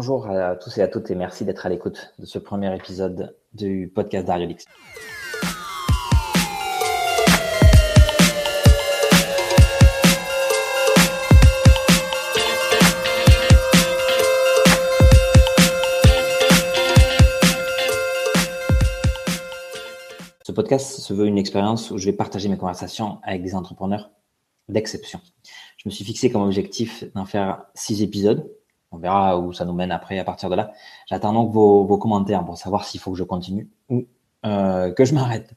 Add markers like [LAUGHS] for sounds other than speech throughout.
Bonjour à tous et à toutes et merci d'être à l'écoute de ce premier épisode du podcast d'Ariolix. Ce podcast se veut une expérience où je vais partager mes conversations avec des entrepreneurs d'exception. Je me suis fixé comme objectif d'en faire six épisodes. On verra où ça nous mène après à partir de là. J'attends donc vos, commentaires pour savoir s'il faut que je continue ou euh, que je m'arrête.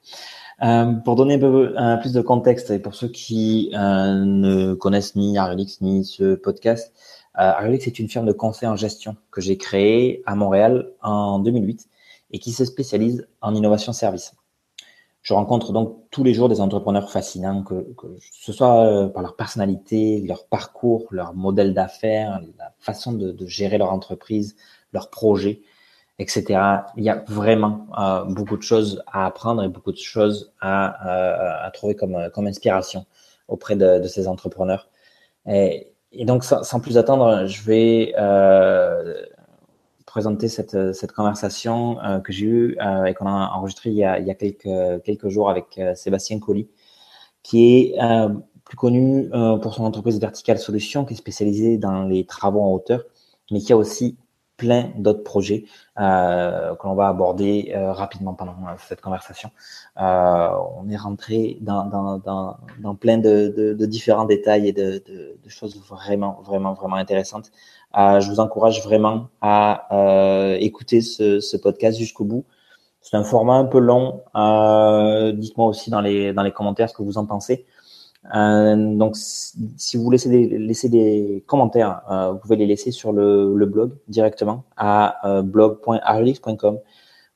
Euh, pour donner un peu plus de contexte et pour ceux qui euh, ne connaissent ni Arielix ni ce podcast, Arielix est une firme de conseil en gestion que j'ai créée à Montréal en 2008 et qui se spécialise en innovation service. Je rencontre donc tous les jours des entrepreneurs fascinants, que, ce soit euh, par leur personnalité, leur parcours, leur modèle d'affaires, la façon de, gérer leur entreprise, leurs projets, etc. Il y a vraiment euh, beaucoup de choses à apprendre et beaucoup de choses à, euh, trouver comme, inspiration auprès de, ces entrepreneurs. Et, donc, sans, plus attendre, je vais présenter cette, cette conversation euh, que j'ai eue euh, et qu'on a enregistrée il y a, il y a quelques, quelques jours avec euh, Sébastien Colli, qui est plus connu pour son entreprise Vertical Solutions, qui est spécialisée dans les travaux en hauteur, mais qui a aussi plein d'autres projets euh, que l'on va aborder rapidement pendant cette conversation. Euh, on est rentré dans, dans, dans, dans plein de, de, de, différents détails et de, de, choses vraiment, vraiment, vraiment intéressantes. Euh, je vous encourage vraiment à euh, écouter ce, ce podcast jusqu'au bout. C'est un format un peu long. Euh, dites-moi aussi dans les, dans les commentaires ce que vous en pensez. Euh, donc, si vous laissez des, laissez des commentaires, euh, vous pouvez les laisser sur le, le blog directement à euh, blog.arlix.com.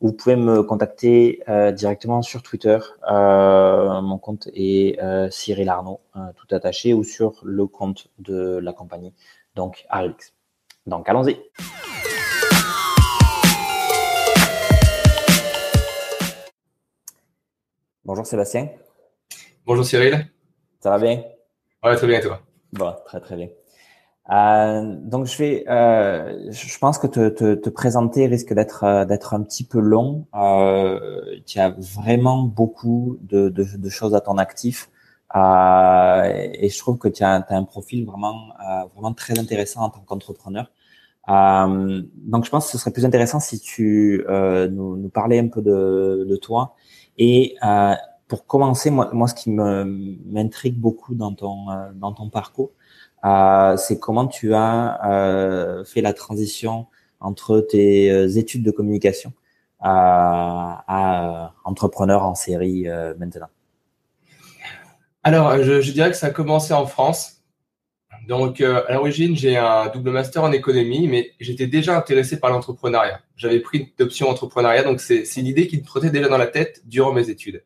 Vous pouvez me contacter directement sur Twitter. mon compte est Cyril Arnaud, tout attaché, ou sur le compte de la compagnie, donc Arlix. Donc, allons-y. Bonjour Sébastien. Bonjour Cyril. Ça va bien? Ouais, très bien, toi? Bon, très très bien. Euh, donc je vais, euh, je pense que te, te, te présenter risque d'être euh, d'être un petit peu long. Euh, tu as vraiment beaucoup de, de, de, choses à ton actif. Euh, et je trouve que tu as, un profil vraiment, euh, vraiment très intéressant en tant qu'entrepreneur. Euh, donc, je pense que ce serait plus intéressant si tu nous, parlais un peu de, toi. Et pour commencer, moi, ce qui m'intrigue beaucoup dans ton, dans ton parcours, c'est comment tu as fait la transition entre tes études de communication à entrepreneur en série maintenant. Alors, je, dirais que ça a commencé en France. Donc, euh, à l'origine, j'ai un double master en économie, mais j'étais déjà intéressé par l'entrepreneuriat. J'avais pris une option entrepreneuriat, donc c'est une idée qui me trottait déjà dans la tête durant mes études.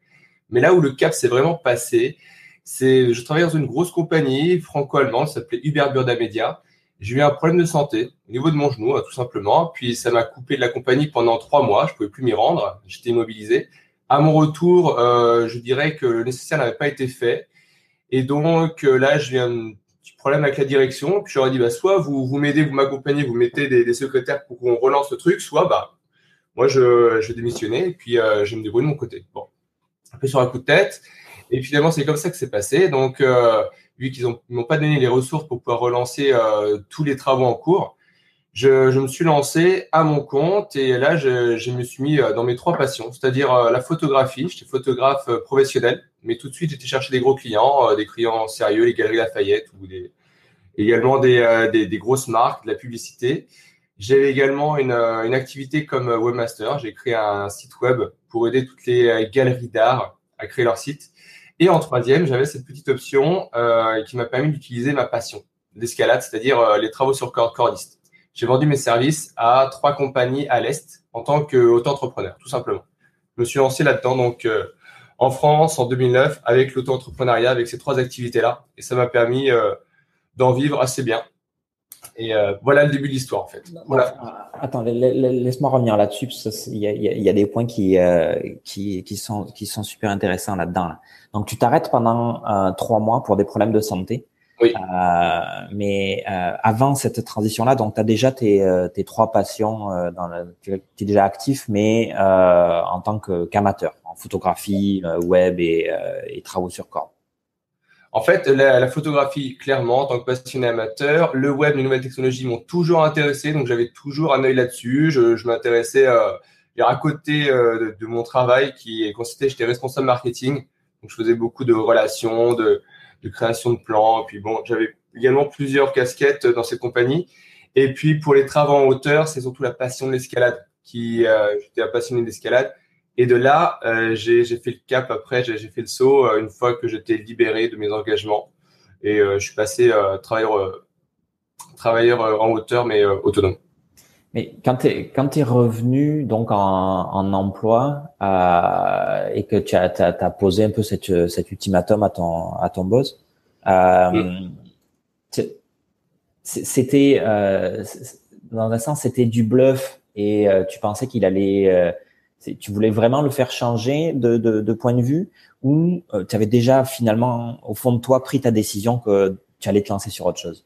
Mais là où le cap s'est vraiment passé, c'est je travaillais dans une grosse compagnie franco-allemande, ça s'appelait Hubert Burda Media. J'ai eu un problème de santé au niveau de mon genou, hein, tout simplement. Puis ça m'a coupé de la compagnie pendant trois mois. Je pouvais plus m'y rendre. J'étais immobilisé. À mon retour, euh, je dirais que le nécessaire n'avait pas été fait. Et donc euh, là, viens un petit problème avec la direction. Puis j'aurais dit, bah, soit vous, vous m'aidez, vous m'accompagnez, vous mettez des, secrétaires pour qu'on relance le truc, soit bah, moi, je, je vais démissionner et puis euh, je me débrouiller de mon côté. Bon, un peu sur un coup de tête. Et finalement, c'est comme ça que c'est passé. Donc, euh, vu qu'ils m'ont pas donné les ressources pour pouvoir relancer tous les travaux en cours, je, me suis lancé à mon compte et là, je, me suis mis euh, dans mes trois passions, c'est-à-dire euh, la photographie. J'étais photographe euh, professionnel, mais tout de suite, j'étais chercher des gros clients, des clients sérieux, les Galeries Lafayette ou des, également des, grosses marques, de la publicité. J'avais également une, activité comme webmaster. J'ai créé un site web pour aider toutes les galeries d'art à créer leur site. Et en troisième, j'avais cette petite option qui m'a permis d'utiliser ma passion, l'escalade, c'est-à-dire les travaux sur cordiste j'ai vendu mes services à trois compagnies à l'Est en tant qu'auto-entrepreneur, tout simplement. Je me suis lancé là-dedans, donc euh, en France, en 2009, avec l'auto-entrepreneuriat, avec ces trois activités-là. Et ça m'a permis euh, d'en vivre assez bien. Et euh, voilà le début de l'histoire, en fait. Voilà. Attends, laisse-moi revenir là-dessus. Il y a, y a, des points qui, qui, qui, sont, qui sont super intéressants là-dedans. Là. Donc, tu t'arrêtes pendant trois mois pour des problèmes de santé. Oui. Euh, mais euh, avant cette transition-là, donc tu as déjà tes, euh, tes trois passions, euh, dans la, tu es déjà actif, mais euh, en tant qu'amateur, en photographie, web et, et, travaux sur corde. En fait, la, la, photographie, clairement, en tant que passionné amateur, le web, les nouvelles technologies m'ont toujours intéressé, donc j'avais toujours un œil là-dessus. Je, je m'intéressais à côté de, de, mon travail qui consistait, j'étais responsable marketing, donc je faisais beaucoup de relations, de de création de plans. Et puis bon, j'avais également plusieurs casquettes dans cette compagnie. Et puis pour les travaux en hauteur, c'est surtout la passion de l'escalade qui euh, j'étais passionné d'escalade. Et de là, euh, j'ai fait le cap après, j'ai fait le saut euh, une fois que j'étais libéré de mes engagements. Et je suis passé travailleur, travailleur en hauteur, mais autonome. Mais quand tu es, quand es revenu donc en, en emploi euh, et que tu as, as, as, posé un peu cette, cet ultimatum à ton, à ton boss, euh, c'était euh, dans un sens c'était du bluff et euh, tu pensais qu'il allait, euh, tu voulais vraiment le faire changer de, de, de point de vue ou euh, tu avais déjà finalement au fond de toi pris ta décision que tu allais te lancer sur autre chose?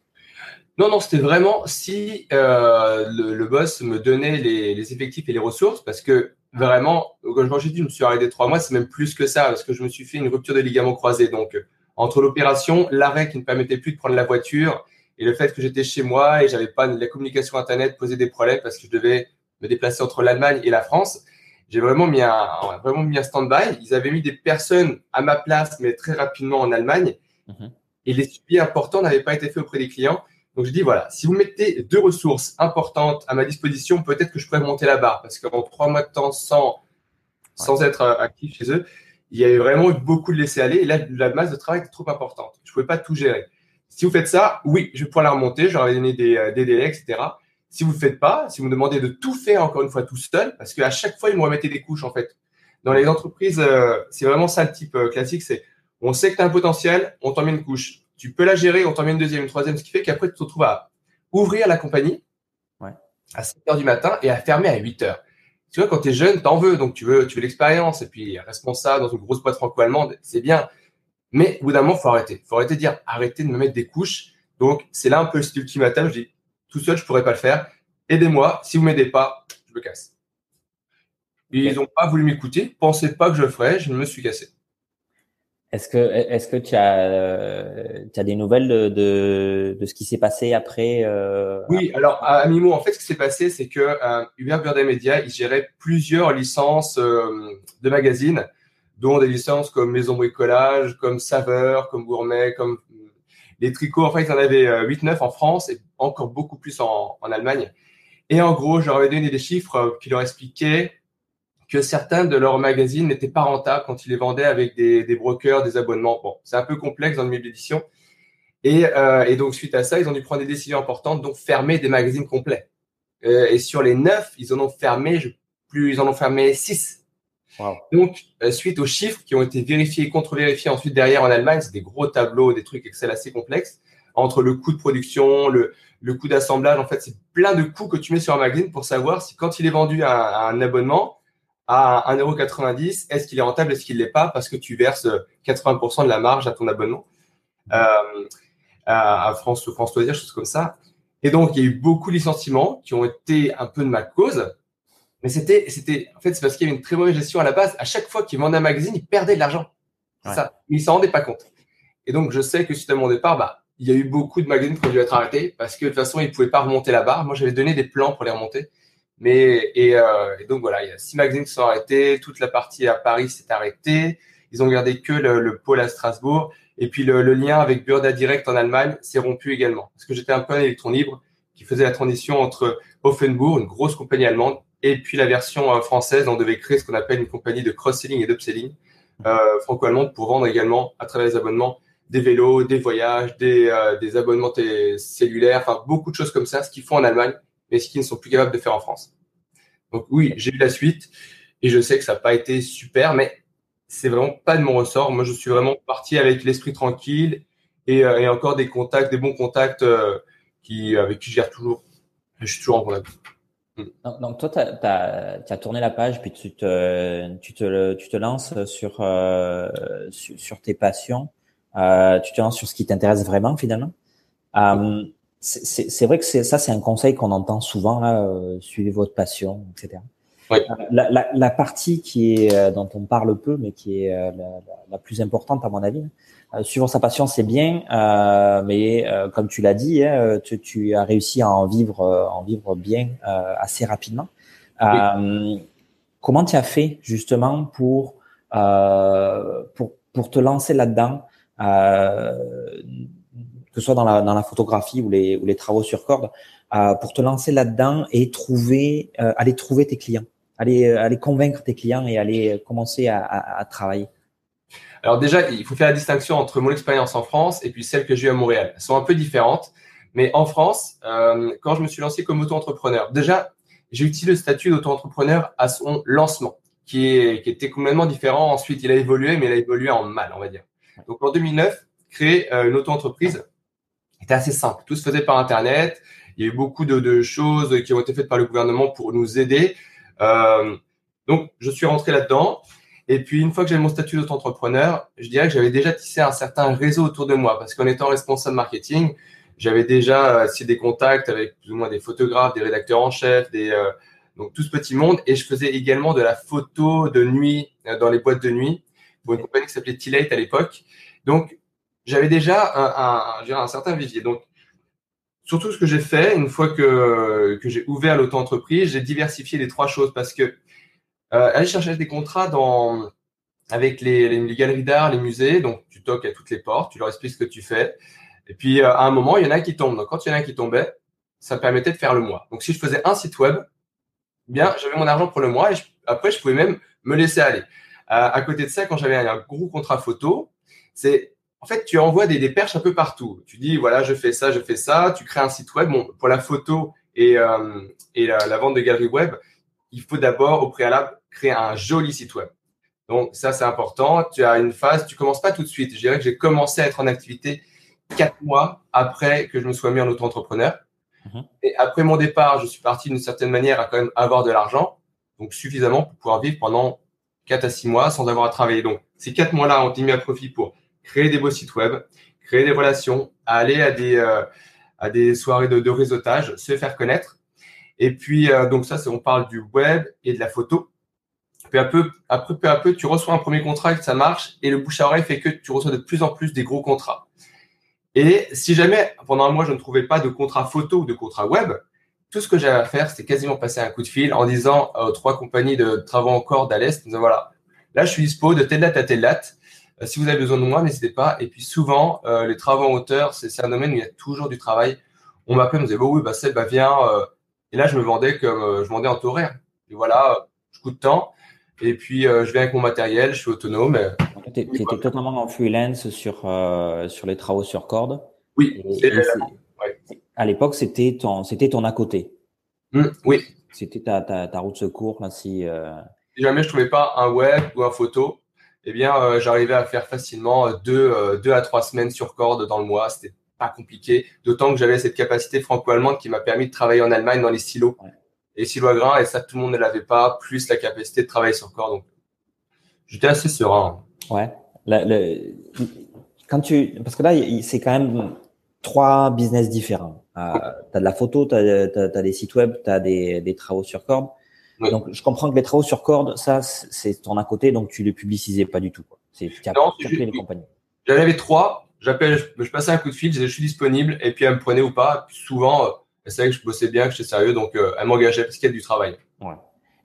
Non, non, c'était vraiment si euh, le, le, boss me donnait les, les, effectifs et les ressources, parce que vraiment, quand j'ai dit, je me suis arrêté trois mois, c'est même plus que ça, parce que je me suis fait une rupture de ligament croisé. Donc, entre l'opération, l'arrêt qui ne permettait plus de prendre la voiture, et le fait que j'étais chez moi et j'avais pas la communication internet posait des problèmes parce que je devais me déplacer entre l'Allemagne et la France. J'ai vraiment mis un, vraiment mis un stand-by. Ils avaient mis des personnes à ma place, mais très rapidement en Allemagne. Mhm. Et les suivis importants n'avaient pas été faits auprès des clients. Donc je dis voilà, si vous mettez deux ressources importantes à ma disposition, peut-être que je pourrais monter la barre parce qu'en trois mois de temps sans sans être euh, actif chez eux, il y avait vraiment eu beaucoup de laisser aller et là la masse de travail était trop importante. Je pouvais pas tout gérer. Si vous faites ça, oui, je pourrais la remonter, j'aurais donné des, euh, des délais, etc. Si vous ne faites pas, si vous me demandez de tout faire encore une fois tout seul, parce qu'à chaque fois ils me remettaient des couches en fait. Dans les entreprises, euh, c'est vraiment ça le type classique, c'est on sait que tu as un potentiel, on t'en met une couche tu peux la gérer, on t'en met une deuxième, une troisième, ce qui fait qu'après, tu te retrouves à ouvrir la compagnie à 7 heures du matin et à fermer à 8 heures. Tu vois, quand tu es jeune, t'en veux, donc tu veux, tu veux l'expérience, et puis responsable dans une grosse boîte franco-allemande, c'est bien. Mais au bout d'un moment, faut arrêter. faut arrêter de dire, arrêtez de me mettre des couches. Donc, c'est là un peu le ultimatum. Je dis, tout seul, je pourrais pas le faire. Aidez-moi. Si vous m'aidez pas, je me casse. Ils n'ont pas voulu m'écouter. Pensez pas que je le ferais. Je me suis cassé. Est-ce que, est-ce que tu as, euh, tu as des nouvelles de, de, de ce qui s'est passé après euh, Oui, alors à Mimo, en fait, ce qui s'est passé, c'est que euh, Hubert Burda Media, il gérait plusieurs licences euh, de magazines, dont des licences comme Maison Bricolage, comme Saveur, comme Gourmet, comme les tricots. En fait, il en avait 8-9 en France et encore beaucoup plus en, en Allemagne. Et en gros, je leur avais donné des chiffres qui leur expliquaient que certains de leurs magazines n'étaient pas rentables quand ils les vendaient avec des, des brokers, des abonnements. Bon, c'est un peu complexe dans le milieu d'édition. Et, euh, et, donc, suite à ça, ils ont dû prendre des décisions importantes, donc fermer des magazines complets. Euh, et sur les neuf, ils en ont fermé, je, plus, ils en ont fermé six. Wow. Donc, euh, suite aux chiffres qui ont été vérifiés et contre-vérifiés ensuite derrière en Allemagne, c'est des gros tableaux, des trucs Excel assez complexes, entre le coût de production, le, le coût d'assemblage, en fait, c'est plein de coûts que tu mets sur un magazine pour savoir si quand il est vendu à, à un abonnement, à 1,90€, est-ce qu'il est rentable, est-ce qu'il l'est pas, parce que tu verses 80% de la marge à ton abonnement euh, à France, France Loisirs, choses comme ça. Et donc, il y a eu beaucoup de licenciements qui ont été un peu de ma cause. Mais c'était, c'était, en fait, c'est parce qu'il y avait une très mauvaise gestion à la base. À chaque fois qu'ils vendaient un magazine, ils perdaient de l'argent. Ça. Mais ils s'en rendaient pas compte. Et donc, je sais que suite à mon départ, bah, il y a eu beaucoup de magazines qui ont dû être arrêtés parce que de toute façon, ils pouvaient pas remonter la barre. Moi, j'avais donné des plans pour les remonter. Mais euh, et, donc voilà, il y a six magazines qui sont arrêtés, toute la partie à Paris s'est arrêtée. Ils ont gardé que le, pôle à Strasbourg. Et puis le, lien avec Burda Direct en Allemagne s'est rompu également. Parce que j'étais un peu un électron libre qui faisait la transition entre Offenbourg, une grosse compagnie allemande, et puis la version euh, française. On devait créer ce qu'on appelle une compagnie de cross-selling et d'upselling euh, franco-allemande pour vendre également à travers les abonnements des vélos, des voyages, des, des abonnements cellulaires, enfin beaucoup de choses comme ça, ce qu'ils font en Allemagne mais ce qu'ils ne sont plus capables de faire en France. Donc oui, j'ai eu la suite et je sais que ça n'a pas été super, mais c'est vraiment pas de mon ressort. Moi, je suis vraiment parti avec l'esprit tranquille et, euh, encore des contacts, des bons contacts euh, qui, avec qui je gère toujours. Je suis toujours en contact. Donc, toi, tu as, tourné la page, puis tu te, tu te, tu te lances sur, euh, sur, tes passions. Tu te lances sur ce qui t'intéresse vraiment finalement. C'est vrai que ça, c'est un conseil qu'on entend souvent là. suivez votre passion, etc. La, la, la, partie qui est dont on parle peu, mais qui est la, la plus importante à mon avis, suivre sa passion, c'est bien, mais comme tu l'as dit, hein, tu, tu, as réussi à en vivre, en vivre bien assez rapidement. Comment tu as fait justement pour, euh, pour, pour te lancer là-dedans, euh, que ce soit dans la, dans la photographie ou les, ou les travaux sur corde, euh, pour te lancer là-dedans et trouver, euh, aller trouver tes clients, aller, aller convaincre tes clients et aller commencer à, à, à travailler alors déjà, il faut faire la distinction entre mon expérience en France et puis celle que j'ai eu à Montréal. Elles sont un peu différentes, mais en France, euh, quand je me suis lancé comme auto-entrepreneur, déjà, j'ai utilisé le statut d'auto-entrepreneur à son lancement, qui, est, qui était complètement différent. Ensuite, il a évolué, mais il a évolué en mal, on va dire. Donc en 2009, créer euh, une auto-entreprise était assez simple. Tout se faisait par Internet. Il y a eu beaucoup de, de choses qui ont été faites par le gouvernement pour nous aider. Euh, donc, je suis rentré là-dedans. Et puis, une fois que j'avais mon statut d'auto-entrepreneur, je dirais que j'avais déjà tissé un certain réseau autour de moi parce qu'en étant responsable marketing, j'avais déjà euh, essayé des contacts avec plus ou moins des photographes, des rédacteurs en chef, des euh, donc tout ce petit monde. Et je faisais également de la photo de nuit euh, dans les boîtes de nuit pour une compagnie qui s'appelait T-Late à l'époque. Donc j'avais déjà un, un, un, certain vivier. Donc surtout ce que j'ai fait une fois que que j'ai ouvert l'auto-entreprise, j'ai diversifié les trois choses parce que euh, aller chercher des contrats dans avec les, les, galeries d'art, les musées, donc tu toques à toutes les portes, tu leur expliques ce que tu fais. Et puis, euh, à un moment, il y en a qui tombent. Donc, quand il y en a qui tombait, ça me permettait de faire le mois. Donc, si je faisais un site web, bien, j'avais mon argent pour le mois et après, je pouvais même me laisser aller. Euh, à côté de ça, quand j'avais un, gros contrat photo, c'est en fait, tu envoies des, des, perches un peu partout. Tu dis, voilà, je fais ça, je fais ça. Tu crées un site web. Bon, pour la photo et, euh, et la, la, vente de galeries web, il faut d'abord, au préalable, créer un joli site web. Donc, ça, c'est important. Tu as une phase, tu commences pas tout de suite. Je dirais que j'ai commencé à être en activité quatre mois après que je me sois mis en auto-entrepreneur. Mhm. Et après mon départ, je suis parti d'une certaine manière à quand même avoir de l'argent, donc suffisamment pour pouvoir vivre pendant quatre à six mois sans avoir à travailler. Donc, ces quatre mois-là ont été mis à profit pour créer des beaux sites web, créer des relations, aller à des, euh, à des soirées de, réseautage, se faire connaître. Et puis, euh, donc ça, on parle du web et de la photo. Peu à peu, après, peu à peu, tu reçois un premier contrat, que ça marche, et le bouche à oreille fait que tu reçois de plus en plus des gros contrats. Et si jamais pendant un mois je ne trouvais pas de contrat photo ou de contrat web, tout ce que j'avais à faire, c'était quasiment passer un coup de fil en disant aux trois compagnies de travaux en corde à l'Est, voilà, là je suis dispo de telle date à telle date. Euh, si vous avez besoin de moi, n'hésitez pas. Et puis souvent, euh, les travaux en hauteur, c'est un domaine où il y a toujours du travail. On m'appelle, on me disait, bon, oui, bah, Seb, bah, viens. Euh, et là, je me vendais comme, je vendais en taux horaire. Et voilà, je coûte temps. Et puis, je viens avec mon matériel, je suis autonome. Tu étais totalement en freelance sur, euh, sur les travaux sur corde. Oui. Et, et À l'époque, c'était ton, ton à côté. Mmh, oui. C'était ta, ta, ta, route secours. Là, euh... si jamais je trouvais pas un web ou un photo, eh bien, euh, j'arrivais à faire facilement euh, deux, euh, deux à trois semaines sur corde dans le mois. C'était pas compliqué. D'autant que j'avais cette capacité franco-allemande qui m'a permis de travailler en Allemagne dans les silos. Ouais. Les silos à grains, et ça, tout le monde ne l'avait pas, plus la capacité de travailler sur corde. Donc, j'étais assez serein. Ouais. Le, le, quand tu, parce que là, c'est quand même trois business différents. Euh, tu as de la photo, tu as, as, des sites web, tu as des, des, travaux sur corde. Oui. Donc, je comprends que les travaux sur corde, ça, c'est ton à côté, donc tu les publicisais pas du tout. C'est non, les compagnies. J'en avais trois. J'appelle, je, je, passais un coup de fil, je disais je suis disponible, et puis elles me prenaient ou pas. Puis souvent, euh, elles savaient que je bossais bien, que j'étais sérieux, donc euh, elles m'engageaient parce qu'il y a du travail. Ouais.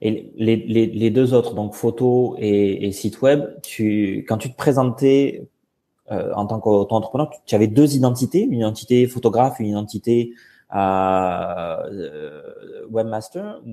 Et les, les, les, deux autres, donc photo et, et, site web, tu, quand tu te présentais euh, en tant qu'auto-entrepreneur, tu, avais deux identités, une identité photographe, une identité euh, webmaster oh,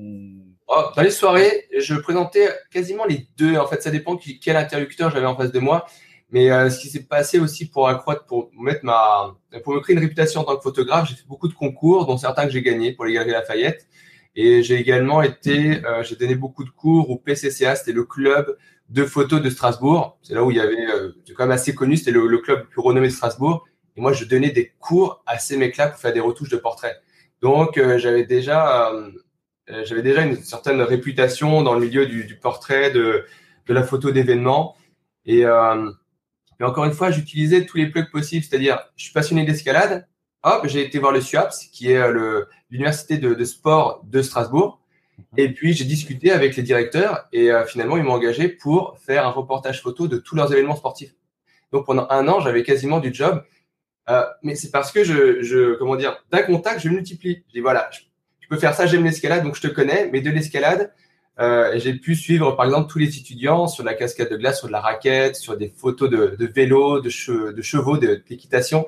Dans les soirées, je présentais quasiment les deux. En fait, ça dépend quel interlocuteur j'avais en face de moi. Mais euh, ce qui s'est passé aussi pour accroître, pour mettre ma, pour me créer une réputation en tant que photographe, j'ai fait beaucoup de concours, dont certains que j'ai gagnés pour les Galeries Lafayette. Et j'ai également été, euh, j'ai donné beaucoup de cours au PCCA, c'était le club de photos de Strasbourg. C'est là où il y avait, euh, c'est quand même assez connu, c'était le, le, club le plus renommé de Strasbourg. Et moi, je donnais des cours à ces mecs-là pour faire des retouches de portraits. Donc, euh, j'avais déjà, euh, j'avais déjà une certaine réputation dans le milieu du, du portrait, de, de la photo d'événement. Et, euh, Mais encore une fois, j'utilisais tous les plugs possibles, c'est-à-dire, je suis passionné d'escalade. Hop, j'ai été voir le SUAPS, qui est euh, l'université de, de, sport de Strasbourg. Et puis, j'ai discuté avec les directeurs et euh, finalement, ils m'ont engagé pour faire un reportage photo de tous leurs événements sportifs. Donc, pendant un an, j'avais quasiment du job. Euh, mais c'est parce que je, je comment dire, d'un contact, je multiplie. Je dis voilà, je peux faire ça, j'aime l'escalade, donc je te connais, mais de l'escalade, euh, j'ai pu suivre par exemple tous les étudiants sur la cascade de glace, sur de la raquette, sur des photos de, de vélos, de, chevaux, d'équitation.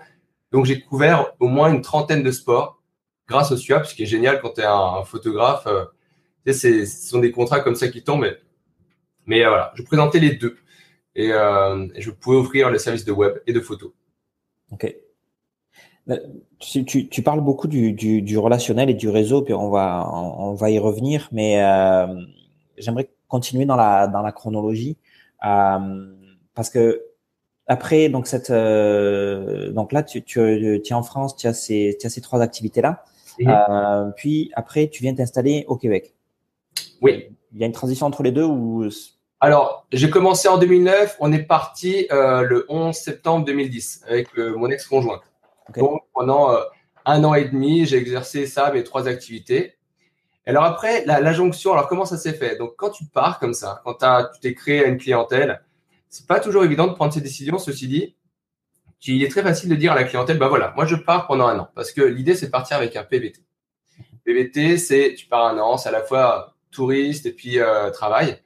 Donc j'ai couvert au moins une trentaine de sports grâce au SUAP, ce qui est génial quand tu es un, photographe. Euh, ce sont des contrats comme ça qui tombent. Mais, mais euh, voilà, je présentais les deux. Et, euh, je pouvais offrir le service de web et de photo. Ok. Tu, tu, tu, parles beaucoup du, du, du, relationnel et du réseau, puis on va, on, va y revenir, mais euh, j'aimerais continuer dans la, dans la chronologie euh, parce que après donc cette euh, donc là tu, es en France, tu as ces, tu as ces trois activités là, euh, puis après tu viens t'installer au Québec. Oui. Il y a une transition entre les deux ou alors, j'ai commencé en 2009. On est parti euh, le 11 septembre 2010 avec mon Donc, pendant euh, un an et demi, j'ai exercé ça, mes trois activités. Alors après, la, jonction, alors comment ça s'est fait? Donc, quand tu pars comme ça, quand tu t'es créé une clientèle, c'est pas toujours évident de prendre ces décisions. Ceci dit, il est très facile de dire à la clientèle, bah voilà, moi je pars pendant un an, parce que l'idée c'est de partir avec un PVT. PVT, c'est tu pars un an, c'est à la fois touriste et puis euh, travail,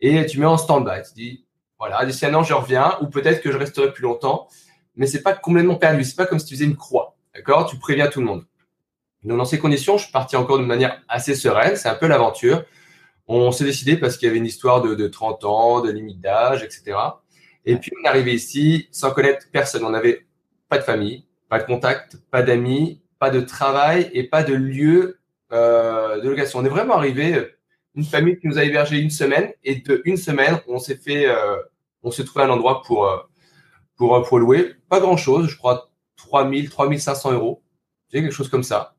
et tu mets en stand-by. Tu dis, voilà, d'ici un an je reviens, ou peut-être que je resterai plus longtemps mais c'est pas complètement perdu. C'est pas comme si tu faisais une croix. D'accord? Tu préviens tout le monde. Donc, dans ces conditions, je suis parti encore de manière assez sereine. C'est un peu l'aventure. On s'est décidé parce qu'il y avait une histoire de, de 30 ans, de limite d'âge, etc. Et puis, on est arrivé ici sans connaître personne. On n'avait pas de famille, pas de contact, pas d'amis, pas de travail et pas de lieu euh, de location. On est vraiment arrivé euh, une famille qui nous a hébergé une semaine et de une semaine, on s'est fait, euh, on s'est trouvé un endroit pour euh, pour, pour louer. Pas grand chose, je crois 3000, 3500 euros. Quelque chose comme ça.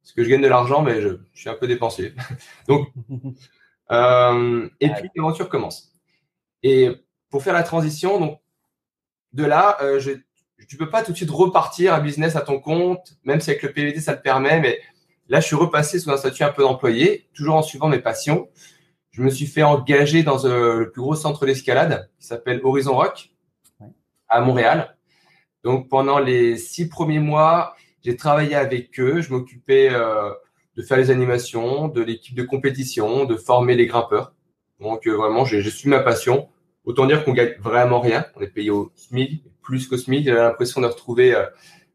Parce que je gagne de l'argent, mais je, suis un peu dépensier. [LAUGHS] Donc, [LAUGHS] euh, et puis l'aventure commence. Et pour faire la transition, donc de là, euh, je, tu peux pas tout de suite repartir à business à ton compte, même si avec le PVT ça te permet. Mais là, je suis repassé sous un statut un peu d'employé, toujours en suivant mes passions. Je me suis fait engager dans euh, le plus gros centre d'escalade qui s'appelle Horizon Rock à Montréal. Donc pendant les six premiers mois, j'ai travaillé avec eux. Je m'occupais euh, de faire les animations, de l'équipe de compétition, de former les grimpeurs. Donc euh, vraiment, j'ai su ma passion. Autant dire qu'on gagne vraiment rien. On est payé au SMIC, plus qu'au SMIC. J'avais l'impression de retrouver euh,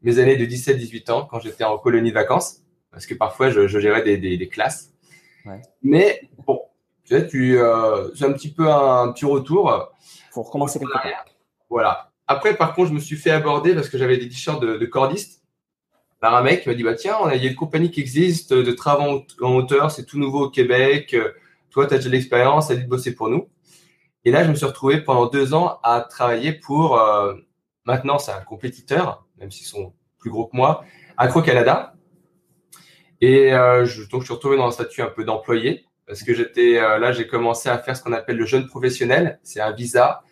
mes années de 17-18 ans quand j'étais en colonie de vacances. Parce que parfois, je, je gérais des, des, des classes. Ouais. Mais bon, tu sais, tu, euh, c'est un petit peu un, un petit retour. Faut recommencer quelque part. Voilà. Après, par contre, je me suis fait aborder parce que j'avais des t-shirts de, de, cordiste par un mec qui m'a dit bah tiens, il y a une compagnie qui existe de travaux en hauteur, c'est tout nouveau au Québec. Toi, tu as déjà de l'expérience, de bosser pour nous. Et là, je me suis retrouvé pendant deux ans à travailler pour, euh, maintenant, c'est un compétiteur, même s'ils sont plus gros que moi, Acro Canada. Et euh, donc, je suis retrouvé dans un statut un peu d'employé parce que j'étais euh, là, j'ai commencé à faire ce qu'on appelle le jeune professionnel. C'est un visa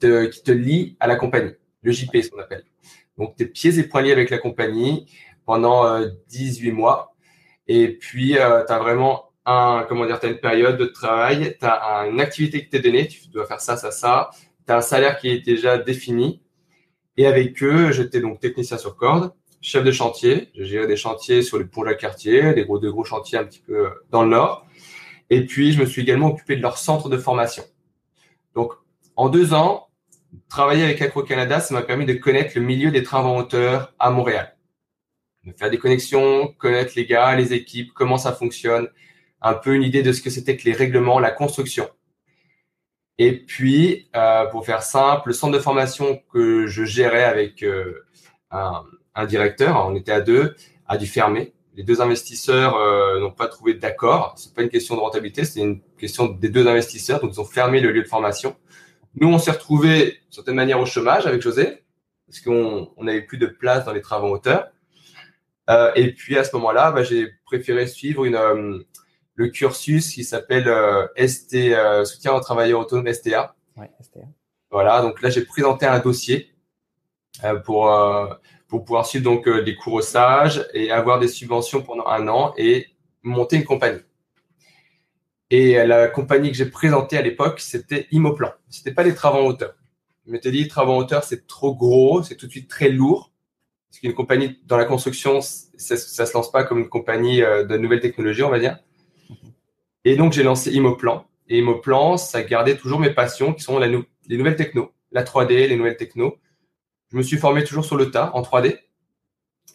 te, qui te lie à la compagnie, le JP, ce qu'on appelle. Donc, tes pieds et poings liés avec la compagnie pendant euh, 18 mois. Et puis, euh, tu as vraiment un, comment dire, as une période de travail, tu as une activité qui t'est donnée, tu dois faire ça, ça, ça. Tu as un salaire qui est déjà défini. Et avec eux, j'étais donc technicien sur corde, chef de chantier. J'ai géré des chantiers sur les ponts de quartier, des gros, de gros chantiers un petit peu dans le nord. Et puis, je me suis également occupé de leur centre de formation. Donc, en deux ans, travailler avec Acro Canada, ça m'a permis de connaître le milieu des travaux en hauteur à Montréal. De faire des connexions, connaître les gars, les équipes, comment ça fonctionne, un peu une idée de ce que c'était que les règlements, la construction. Et puis, euh, pour faire simple, le centre de formation que je gérais avec euh, un, un, directeur, on était à deux, a dû fermer. Les deux investisseurs euh, n'ont pas trouvé d'accord. C'est pas une question de rentabilité, c'est une question des deux investisseurs. Donc, ils ont fermé le lieu de formation. Nous, on s'est retrouvés, d'une certaine manière, au chômage avec José, parce qu'on n'avait plus de place dans les travaux en hauteur. Euh, et puis, à ce moment-là, bah, j'ai préféré suivre une, euh, le cursus qui s'appelle euh, ST, euh, Soutien aux travailleurs autonomes, STA. Ouais, STA. Voilà, donc là, j'ai présenté un dossier pour, pour pouvoir suivre donc des cours au SAGE et avoir des subventions pendant un an et monter une compagnie. Et la compagnie que j'ai présentée à l'époque, c'était Imoplan. C'était pas des travaux en hauteur. Je m'étais dit, travaux en hauteur, c'est trop gros, c'est tout de suite très lourd. Parce qu'une compagnie dans la construction, ça, ça se lance pas comme une compagnie euh, de nouvelles technologies, on va dire. Et donc, j'ai lancé Imoplan. Et Imoplan, ça gardait toujours mes passions qui sont les nouvelles techno, la 3D, les nouvelles techno. Je me suis formé toujours sur le tas en 3D.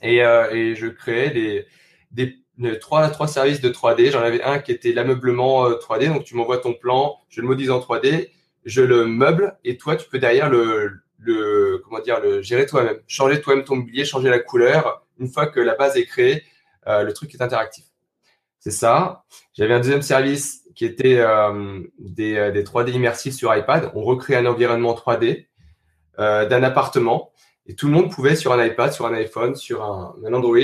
Et, euh, et je créais des trois, trois services de 3D. J'en avais un qui était l'ameublement 3D. Euh, donc, tu m'envoies ton plan, je le modise en 3D, je le meuble et toi, tu peux derrière le, le le gérer toi-même. Changer toi-même ton mobilier, changer la couleur. Une fois que la base est créée, euh, le truc est interactif. C'est ça. J'avais un deuxième service qui était euh, des, des 3D immersifs sur iPad. On recrée un environnement 3D d'un appartement et tout le monde pouvait sur un iPad, sur un iPhone, sur un, un Android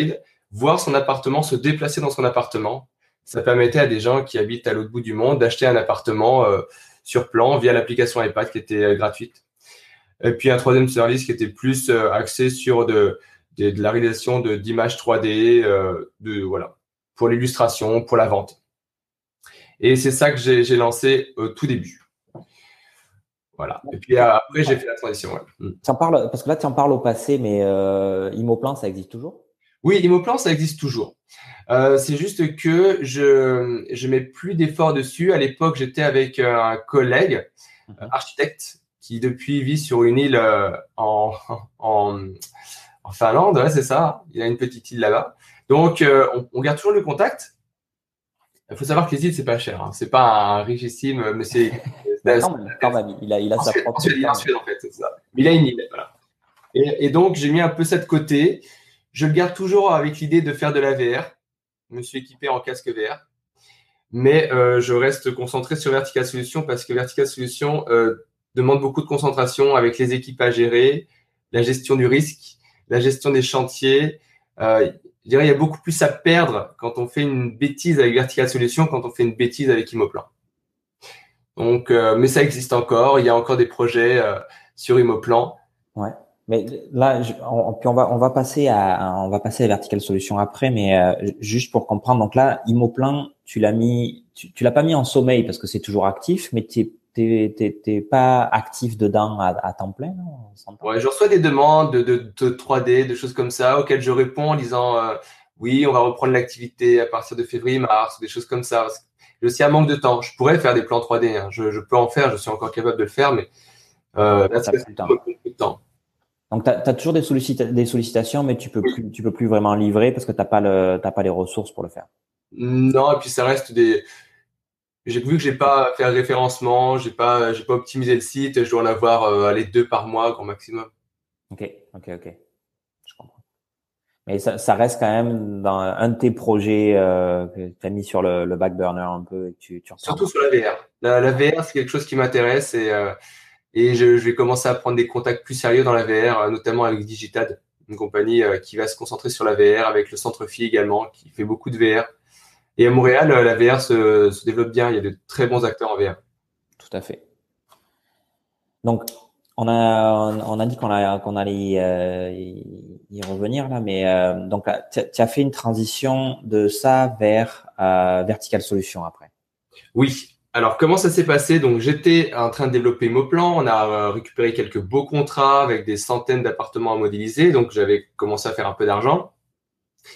voir son appartement, se déplacer dans son appartement. Ça permettait à des gens qui habitent à l'autre bout du monde d'acheter un appartement euh, sur plan via l'application iPad qui était euh, gratuite. Et puis un troisième service qui était plus euh, axé sur de, de, la réalisation d'images 3D, de voilà, pour l'illustration, pour la vente. Et c'est ça que j'ai lancé au tout début. Voilà. Et puis après, j'ai fait la transition. Tu en parles, parce que là, tu en parles au passé, mais Imoplan, ça existe toujours? Oui, Imoplan, ça existe toujours. Euh, c'est juste que je je mets plus d'efforts dessus. À l'époque, j'étais avec un collègue mhm. architecte qui depuis vit sur une île euh, en, [LAUGHS] en, en Finlande, c'est ça. Il a une petite île là-bas. Donc, euh, on, garde toujours le contact. Il faut savoir que les îles, c'est pas cher. Hein. C'est pas un richissime, mais c'est. [LAUGHS] quand, même, il a, il a sa propre. En Suède, en fait, c'est ça. il a une île. Voilà. Et, et, donc, j'ai mis un peu ça de côté. Je le garde toujours avec l'idée de faire de la VR. Je me suis équipé en casque VR. Mais euh, je reste concentré sur Vertical Solutions parce que Vertical Solutions euh, demande beaucoup de concentration avec les équipes à gérer, la gestion du risque, la gestion des chantiers. Euh, je dirais il y a beaucoup plus à perdre quand on fait une bêtise avec Vertical Solutions quand on fait une bêtise avec Imoplan. Donc, euh, mais ça existe encore. Il y a encore des projets sur Imoplan. Ouais. Mais là, on, puis on va on va passer à on va passer à Vertical Solution après, mais euh, juste pour comprendre. Donc là, Imoplan, tu l'as mis, tu, tu l'as pas mis en sommeil parce que c'est toujours actif, mais tu t'es pas actif dedans à, temps plein. Non ouais, je reçois des demandes de, de, de, 3D, de choses comme ça, auxquelles je réponds en disant euh, oui, on va reprendre l'activité à partir de février-mars, des choses comme ça. J'ai aussi un manque de temps. Je pourrais faire des plans 3D, hein. je, je, peux en faire, je suis encore capable de le faire, mais euh, là, c'est de temps. Donc, tu as, toujours des, des, sollicitations, mais tu peux plus, tu peux plus vraiment livrer parce que tu n'as pas, le, pas les ressources pour le faire. Non, et puis ça reste des. J'ai vu que j'ai pas fait un référencement, j'ai pas, j'ai pas optimisé le site, je dois en avoir euh, deux par mois grand maximum. Ok, ok, ok, je comprends. Mais ça, ça reste quand même dans un de tes projets euh, que tu as mis sur le, le back burner un peu. Et tu, tu Surtout sur la VR. La, la VR, c'est quelque chose qui m'intéresse et euh, et je, je, vais commencer à prendre des contacts plus sérieux dans la VR, euh, notamment avec Digitad, une compagnie euh, qui va se concentrer sur la VR, avec le Centre Phi également, qui fait beaucoup de VR. Et à Montréal, euh, la VR se, se développe bien. Il y a de très bons acteurs en VR. Tout à fait. Donc, on a, on a dit qu'on qu'on allait euh, y revenir là, mais euh, donc tu as fait une transition de ça vers euh, Vertical Solution après. Oui, alors, comment ça s'est passé? Donc, j'étais en train de développer Moplan. On a euh, récupéré quelques beaux contrats avec des centaines d'appartements à modéliser. Donc, j'avais commencé à faire un peu d'argent.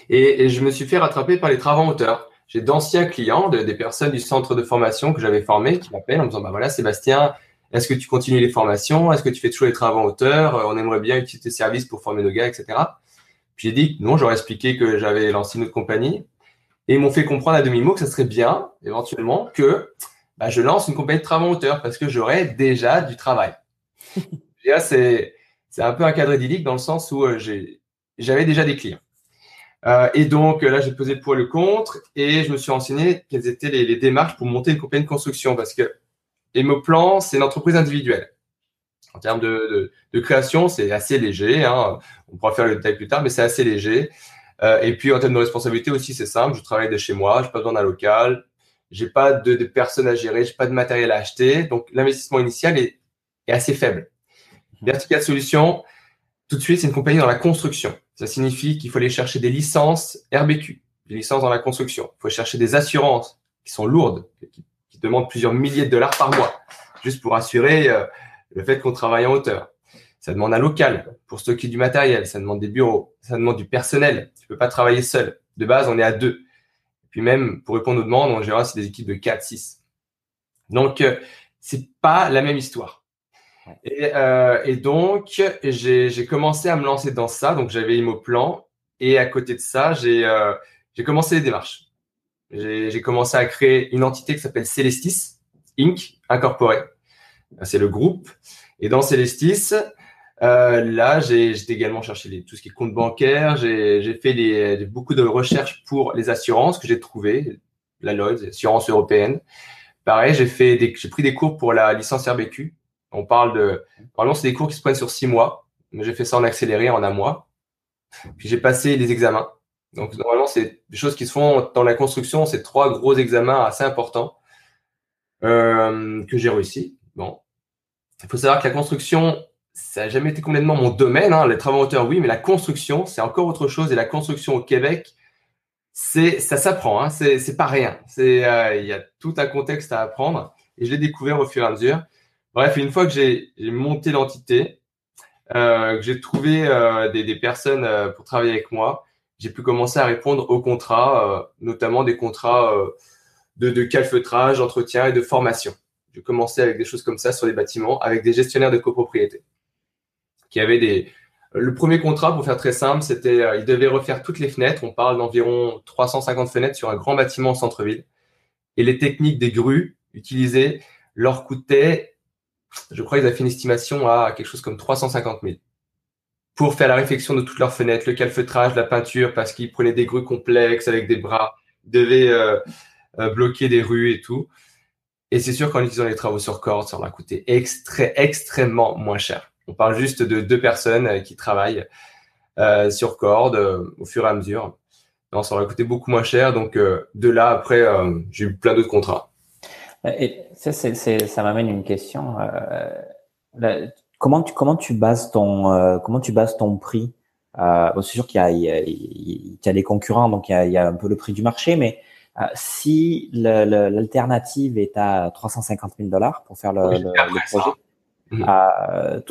Et, je me suis fait rattraper par les travaux en hauteur. J'ai d'anciens clients, des personnes du centre de formation que j'avais formé qui m'appellent en me disant, bah voilà, Sébastien, est-ce que tu continues les formations? Est-ce que tu fais toujours les travaux en hauteur? Euh, On aimerait bien utiliser tes services pour former nos gars, etc. Puis j'ai dit non, j'aurais expliqué que j'avais lancé une autre compagnie. Et ils m'ont fait comprendre à demi-mot que ça serait bien, éventuellement, que bah, je lance une compagnie de travaux en hauteur parce que j'aurai déjà du travail. [LAUGHS] c'est, c'est un peu un cadre idyllique dans le sens où euh, j'avais déjà des clients. Euh, et donc là, j'ai posé le pour et le contre et je me suis renseigné quelles étaient les, les démarches pour monter une compagnie de construction parce que Emoplan, c'est une entreprise individuelle. En termes de, de, de création, c'est assez léger. Hein. On pourra faire le détail plus tard, mais c'est assez léger. Euh, et puis en termes de responsabilité aussi, c'est simple. Je travaille de chez moi, je pas besoin d'un local, j'ai pas de, de, personnes à gérer, j'ai pas de matériel à acheter. Donc l'investissement initial est est assez faible. Vertical Solutions, tout de suite, c'est une compagnie dans la construction. Ça signifie qu'il faut aller chercher des licences RBQ, des licences dans la construction. Il faut chercher des assurances qui sont lourdes, qui, demandent plusieurs milliers de dollars par mois, juste pour assurer euh, le fait qu'on travaille en hauteur. Ça demande un local pour stocker du matériel, ça demande des bureaux, ça demande du personnel. Tu peux pas travailler seul. De base, on est à deux. Puis même, pour répondre aux demandes, en général, c'est des équipes de 4, 6. Donc, euh, c'est pas la même histoire. Et, euh, et donc, j'ai commencé à me lancer dans ça. Donc, j'avais Immoplan. Et à côté de ça, j'ai euh, commencé les démarches. J'ai commencé à créer une entité qui s'appelle Celestis Inc. Incorporé. C'est le groupe. Et dans Celestis, euh, là, j'ai également cherché les, tout ce qui est compte bancaire. J'ai fait les, beaucoup de recherches pour les assurances que j'ai trouvées, la Lloyds, assurance européenne. Pareil, j'ai j'ai pris des cours pour la licence RBQ on parle de. Normalement, c'est des cours qui se prennent sur six mois, mais j'ai fait ça en accéléré en un mois. Puis j'ai passé les examens. Donc normalement, c'est des choses qui se font dans la construction. C'est trois gros examens assez importants euh, que j'ai réussi. Bon, il faut savoir que la construction, ça n'a jamais été complètement mon domaine. Hein. Les travaux hauteur, oui, mais la construction, c'est encore autre chose. Et la construction au Québec, c'est ça s'apprend. Hein. C'est pas rien. Euh, il y a tout un contexte à apprendre. Et je l'ai découvert au fur et à mesure. Bref, une fois que j'ai monté l'entité, euh, que j'ai trouvé euh, des, personnes pour travailler avec moi, j'ai pu commencer à répondre aux contrats, notamment des contrats de, de calfeutrage, d'entretien et de formation. J'ai commencé avec des choses comme ça sur les bâtiments, avec des gestionnaires de copropriété, des. Le premier contrat, pour faire très simple, c'était ils devaient refaire toutes les fenêtres. On parle d'environ 350 fenêtres sur un grand bâtiment en centre-ville. Et les techniques des grues utilisées leur coûtaient je crois qu'ils avaient fait une estimation à quelque chose comme 350 000 pour faire la réfection de toutes leurs fenêtres, le calfeutrage, la peinture, parce qu'ils prenaient des grues complexes avec des bras, devaient euh, euh, bloquer des rues et tout. Et c'est sûr qu'en utilisant les travaux sur corde, ça leur a coûté extrêmement moins cher. On parle juste de deux personnes euh, qui travaillent sur corde au fur et à mesure. Non, ça aurait coûté beaucoup moins cher. Donc de là, après, j'ai eu plein d'autres contrats. Et ça, ça m'amène une question. Euh, comment tu comment tu bases ton euh, comment tu bases ton prix? Euh, bon, C'est sûr qu'il y y a, il y a les concurrents, donc il y a, il y a un peu le prix du marché, mais euh, si l'alternative est à 350 000 dollars pour faire le, le, projet, mhm. euh,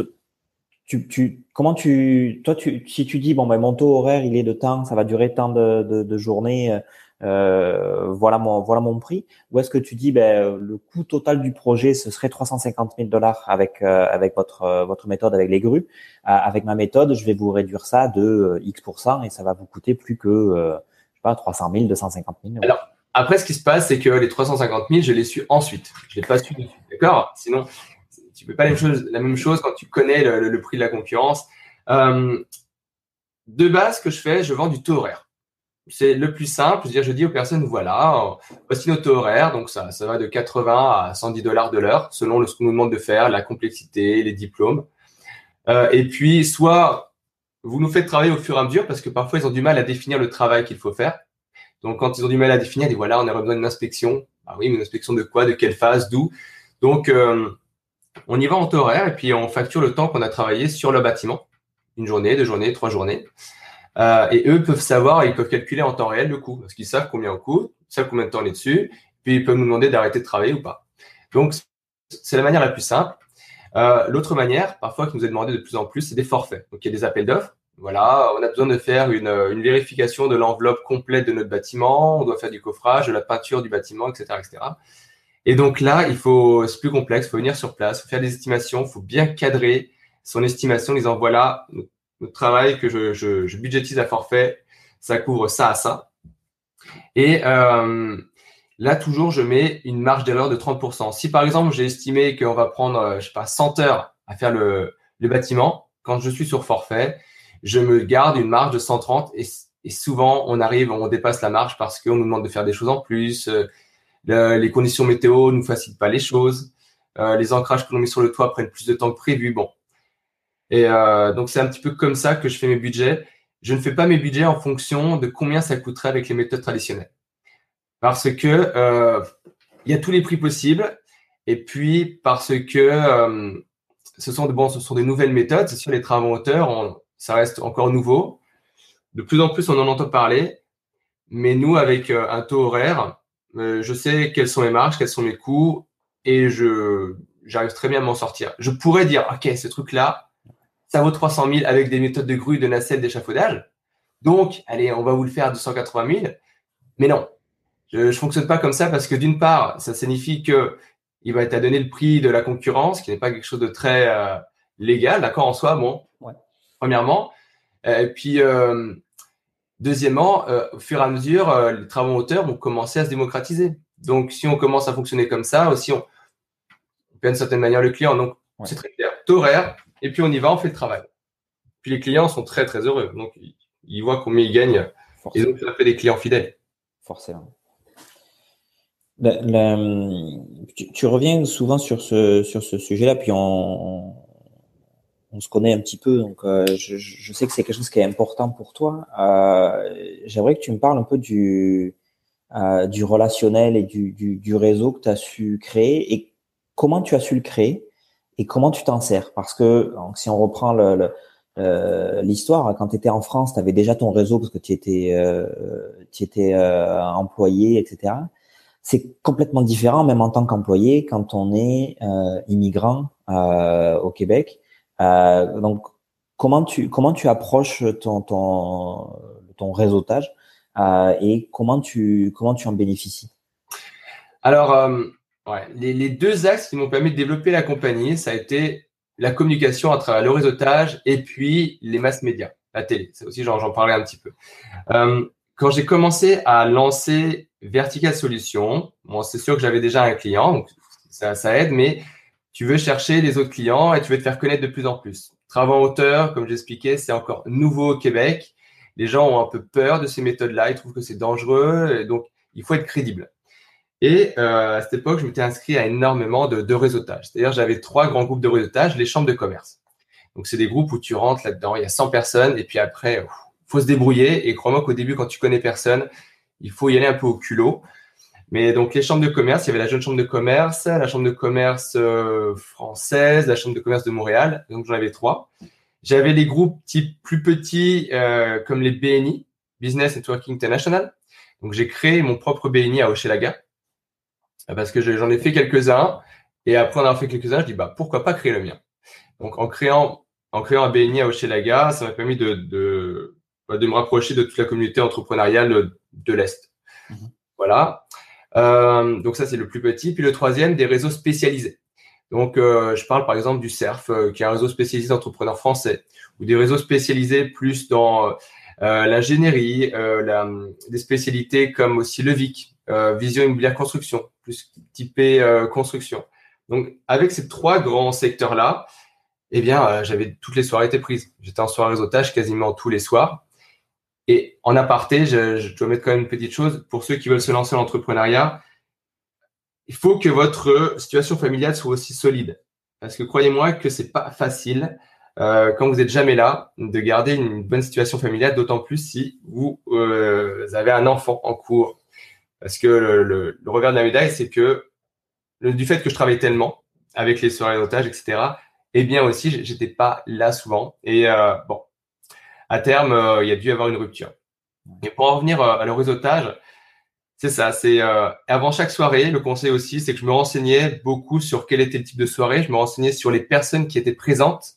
tu, tu, comment tu, toi, tu, si tu dis bon ben mon taux horaire il est de temps, ça va durer tant de, de, de journées, euh, voilà mon voilà mon prix. Ou est-ce que tu dis ben le coût total du projet ce serait 350 000 dollars avec euh, avec votre euh, votre méthode avec les grues. Avec ma méthode je vais vous réduire ça de x et ça va vous coûter plus que je sais pas 300 000 250 000 alors après ce qui se passe c'est que les 350 000 je les su ensuite. Je l'ai pas su d'accord? Sinon tu peux pas la même chose quand tu connais le, prix de la concurrence de base ce que je fais je vends du taux horaire c'est le plus simple. Je, je dis aux personnes, voilà, voici notre horaire. Donc, ça, ça va de 80 à 110 dollars de l'heure, selon ce qu'on nous demande de faire, la complexité, les diplômes. Euh, et puis, soit vous nous faites travailler au fur et à mesure, parce que parfois, ils ont du mal à définir le travail qu'il faut faire. Donc, quand ils ont du mal à définir, ils disent, voilà, on a besoin d'une inspection. Ah oui, mais une inspection de quoi De quelle phase D'où? Donc, euh, on y va en horaire et puis on facture le temps qu'on a travaillé sur le bâtiment. Une journée, deux journées, trois journées. Euh, et eux peuvent savoir, ils peuvent calculer en temps réel le coût, parce qu'ils savent combien on coûte, ils savent combien de temps on est dessus, puis ils peuvent nous demander d'arrêter de travailler ou pas. Donc, c'est la manière la plus simple. Euh, L'autre manière, parfois, qui nous est demandé de plus en plus, c'est des forfaits. Donc, il y a des appels d'offres. Voilà, on a besoin de faire une, une vérification de l'enveloppe complète de notre bâtiment, on doit faire du coffrage, de la peinture du bâtiment, etc., etc. Et donc là, il faut, c'est plus complexe, il faut venir sur place, faut faire des estimations, il faut bien cadrer son estimation en disant voilà, le travail que je, je, je, budgétise à forfait, ça couvre ça à ça. Et euh, là, toujours, je mets une marge d'erreur de 30%. Si par exemple, j'ai estimé qu'on va prendre, euh, je sais pas, 100 heures à faire le, le bâtiment, quand je suis sur forfait, je me garde une marge de 130 et, et souvent, on arrive, on dépasse la marge parce qu'on nous demande de faire des choses en plus. Euh, les conditions météo nous facilitent pas les choses. Euh, les ancrages que l'on met sur le toit prennent plus de temps que prévu. Bon, et euh, donc, c'est un petit peu comme ça que je fais mes budgets. Je ne fais pas mes budgets en fonction de combien ça coûterait avec les méthodes traditionnelles. Parce que euh, il y a tous les prix possibles. Et puis, parce que euh, ce sont, de, bon, ce sont des nouvelles méthodes. C'est sûr, les travaux en hauteur, ça reste encore nouveau. De plus en plus, on en entend parler. Mais nous, avec euh, un taux horaire, je sais quelles sont mes marges, quels sont mes coûts, et je j'arrive très bien à m'en sortir. Je pourrais dire, OK, ce truc-là, ça vaut 300 000 avec des méthodes de grue, de nacelle, d'échafaudage. Donc, allez, on va vous le faire à 280 000. Mais non, je ne fonctionne pas comme ça parce que d'une part, ça signifie que il va être à donner le prix de la concurrence, qui n'est pas quelque chose de très euh, légal, d'accord, en soi, bon, premièrement. Euh, et puis, euh, deuxièmement, au fur et à mesure, les travaux en hauteur vont commencer à se démocratiser. Donc, si on commence à fonctionner comme ça, aussi, on, on paie d'une certaine manière le client. Donc, c'est très clair. Taux horaire, et puis on y va, on fait le travail. Puis les clients sont très, très heureux. Donc, ils voient combien ils gagnent. Et donc, ça fait des clients fidèles. Forcément. tu, reviens souvent sur ce, sur ce sujet-là, puis on, on, se connaît un petit peu, donc euh, je, je, sais que c'est quelque chose qui est important pour toi. Euh, J'aimerais que tu me parles un peu du, euh, du relationnel et du, du, du réseau que tu as su créer et comment tu as su le créer et comment tu t'en sers. Parce que si on reprend le, le euh, l'histoire, quand tu étais en France, tu avais déjà ton réseau parce que tu étais, euh, tu étais euh, employé, etc. C'est complètement différent, même en tant qu'employé, quand on est immigrant au Québec. Donc, comment tu comment tu approches ton ton, ton réseautage et comment tu comment tu en bénéficies? Alors, ouais, les, deux axes qui m'ont permis de développer la compagnie, ça a été la communication à travers le réseautage et puis les masses médias, la télé. C'est aussi, j'en parlais un petit peu. Euh, quand j'ai commencé à lancer Vertical Solutions, bon, c'est sûr que j'avais déjà un client, donc ça, ça aide, mais tu veux chercher les autres clients et tu veux te faire connaître de plus en plus. Travaux en hauteur, comme j'expliquais, c'est encore nouveau au Québec. Les gens ont un peu peur de ces méthodes-là, ils trouvent que c'est dangereux, donc il faut être crédible. Et euh, à cette époque, je m'étais inscrit à énormément de, de réseautage. C'est-à-dire, j'avais trois grands groupes de réseautage, les chambres de commerce. Donc, c'est des groupes où tu rentres là-dedans, il y a 100 personnes, et puis après, il faut se débrouiller. Et crois-moi qu'au début, quand tu connais personne, il faut y aller un peu au culot. Mais donc, les chambres de commerce, il y avait la jeune chambre de commerce, la chambre de commerce euh, française, la chambre de commerce de Montréal. Donc, j'en avais trois. J'avais les groupes type plus petits, euh, comme les BNI, Business Networking International. Donc, j'ai créé mon propre BNI à Hochelaga parce que j'en ai fait quelques-uns. Et après en avoir fait quelques-uns, je dis bah pourquoi pas créer le mien? Donc en créant en créant un BNI à Hochelaga, ça m'a permis de, de, bah, de me rapprocher de toute la communauté entrepreneuriale de l'Est. Mhm. Voilà. Euh, donc ça c'est le plus petit. Puis le troisième, des réseaux spécialisés. Donc euh, je parle par exemple du CERF, euh, qui est un réseau spécialisé d'entrepreneurs français, ou des réseaux spécialisés plus dans euh, l'ingénierie, la, des spécialités comme aussi le VIC, euh, vision immobilière construction, plus typé euh, construction. Donc, avec ces trois grands secteurs-là, eh bien, euh, j'avais toutes les soirées étaient prises. J'étais en soirée réseautage quasiment tous les soirs. Et en aparté, je, je, dois mettre quand même une petite chose pour ceux qui veulent se lancer en entrepreneuriat. Il faut que votre situation familiale soit aussi solide. Parce que croyez-moi que c'est pas facile euh, quand vous êtes jamais là de garder une bonne situation familiale, d'autant plus si vous, euh, avez un enfant en cours parce que le, revers de la médaille, c'est que du fait que je travaille tellement avec les soirées d'otage, etc., eh bien aussi, j'étais pas là souvent. Et euh, bon, à terme, euh, il y a dû y avoir une rupture. Et pour en revenir euh, à le réseautage, c'est ça. C'est avant chaque soirée, le conseil aussi, c'est que je me renseignais beaucoup sur quel était le type de soirée. Je me renseignais sur les personnes qui étaient présentes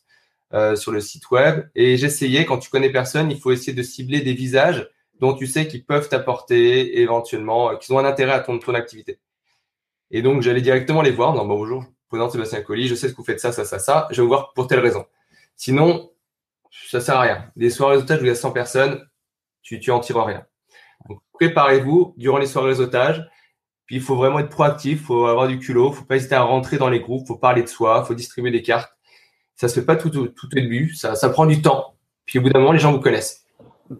sur le site web et j'essayais. Quand tu connais personne, il faut essayer de cibler des visages dont tu sais qu'ils peuvent t'apporter éventuellement, euh, qu'ils ont un intérêt à ton, ton activité. Et donc, j'allais directement les voir. Non, bon, bonjour, je présente Sébastien Colli, je sais que vous faites ça, ça, ça, ça. Je vais vous voir pour telle raison. Sinon, ça sert à rien. Les soirées réseautage où il y a 100 personnes, tu, tu en tires rien. Donc, préparez-vous durant les soirées réseautage. Puis, il faut vraiment être proactif, il faut avoir du culot, il faut pas hésiter à rentrer dans les groupes, il faut parler de soi, il faut distribuer des cartes. Ça se fait pas tout, tout, tout au début, ça, prend du temps. Puis, au bout d'un moment, les gens vous connaissent.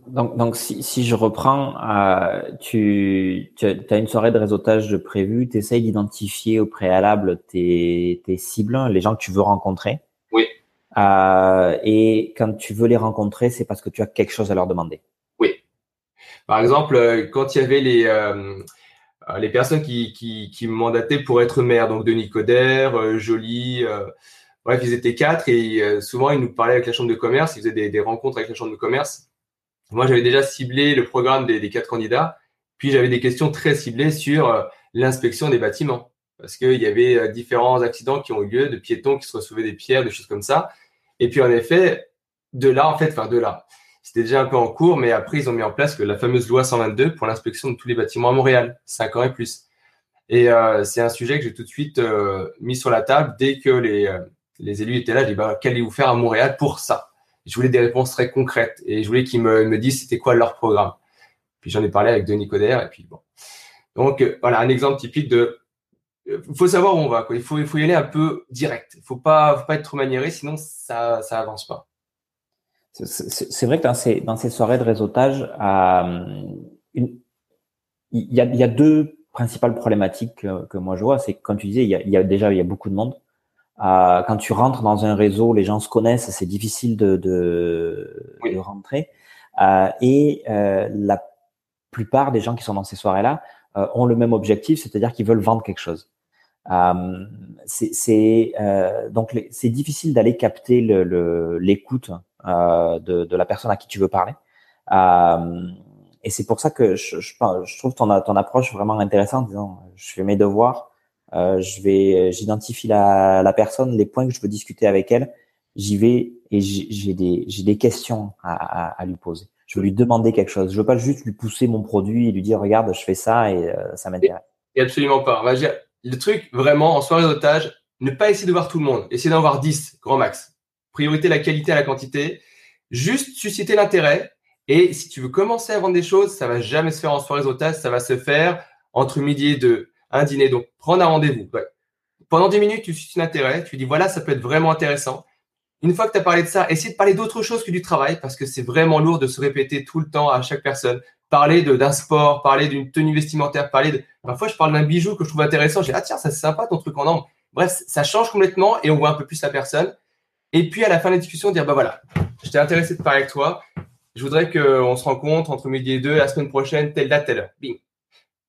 Donc, si, je reprends, euh, tu, tu as une soirée de réseautage de prévu, tu essayes d'identifier au préalable tes, tes cibles, les gens que tu veux rencontrer. Euh, et quand tu veux les rencontrer, c'est parce que tu as quelque chose à leur demander. Oui. Par exemple, euh, quand il y avait les, euh, les personnes qui, qui, qui me mandataient pour être maire, donc Denis Coderre, Jolie, bref, ils étaient quatre et souvent ils nous parlaient avec la chambre de commerce, ils faisaient des, rencontres avec la chambre de commerce. Moi, j'avais déjà ciblé le programme des, quatre candidats, puis j'avais des questions très ciblées sur l'inspection des bâtiments parce qu'il y avait différents accidents qui ont eu lieu de piétons qui se recevaient des pierres, des choses comme ça. Et puis en effet, de là, en fait, enfin de là, c'était déjà un peu en cours, mais après, ils ont mis en place la fameuse loi 122 pour l'inspection de tous les bâtiments à Montréal, 5 ans et plus. Et euh, c'est un sujet que j'ai tout de suite euh, mis sur la table dès que les, euh, les élus étaient là. J'ai dit, bah, qu'allez-vous faire à Montréal pour ça? Je voulais des réponses très concrètes et je voulais qu'ils me, me disent c'était quoi leur programme. Puis j'en ai parlé avec Denis Coderre et puis bon. Donc voilà, un exemple typique de faut savoir où on va. Quoi. Il, faut, il faut y aller un peu direct. Il ne faut pas, faut pas être trop maniéré, sinon ça ça avance pas. C'est vrai que dans ces, dans ces soirées de réseautage, euh, il, y a, il y a deux principales problématiques que, que moi je vois. C'est comme tu disais, il y, a, il y a déjà il y a beaucoup de monde. Euh, quand tu rentres dans un réseau, les gens se connaissent, c'est difficile de, de, de rentrer. Euh, et euh, la plupart des gens qui sont dans ces soirées-là euh, ont le même objectif, c'est-à-dire qu'ils veulent vendre quelque chose. Euh, c'est euh, donc c'est difficile d'aller capter l'écoute le, de, de, la personne à qui tu veux parler. et c'est pour ça que je, je, je trouve ton, ton approche vraiment intéressante. Disons, je fais mes devoirs, je vais, j'identifie la, la personne, les points que je veux discuter avec elle, j'y vais et j'ai des, j'ai des questions à, à, à, lui poser. Je veux lui demander quelque chose. Je veux pas juste lui pousser mon produit et lui dire regarde, je fais ça et ça m'intéresse. Et absolument pas. Le truc, vraiment, en soirée d'otage, ne pas essayer de voir tout le monde. Essayer d'en voir 10, grand max. Priorité la qualité à la quantité. Juste susciter l'intérêt. Et si tu veux commencer à vendre des choses, ça va jamais se faire en soirée d'otage. Ça va se faire entre midi et deux. Un dîner. Donc, prendre un rendez-vous. Pendant 10 minutes, tu suscites l'intérêt. Tu dis, voilà, ça peut être vraiment intéressant. Une fois que tu as parlé de ça, essaye de parler d'autre chose que du travail parce que c'est vraiment lourd de se répéter tout le temps à chaque personne parler d'un sport, parler d'une tenue vestimentaire, parler de. Parfois, je parle d'un bijou que je trouve intéressant. J'ai ah tiens, ça c'est sympa ton truc en or. Bref, ça change complètement et on voit un peu plus la personne. Et puis à la fin de la discussion, dire bah voilà, j'étais intéressé de parler avec toi. Je voudrais qu'on se rencontre entre midi et deux la semaine prochaine, telle date, telle heure. Bing.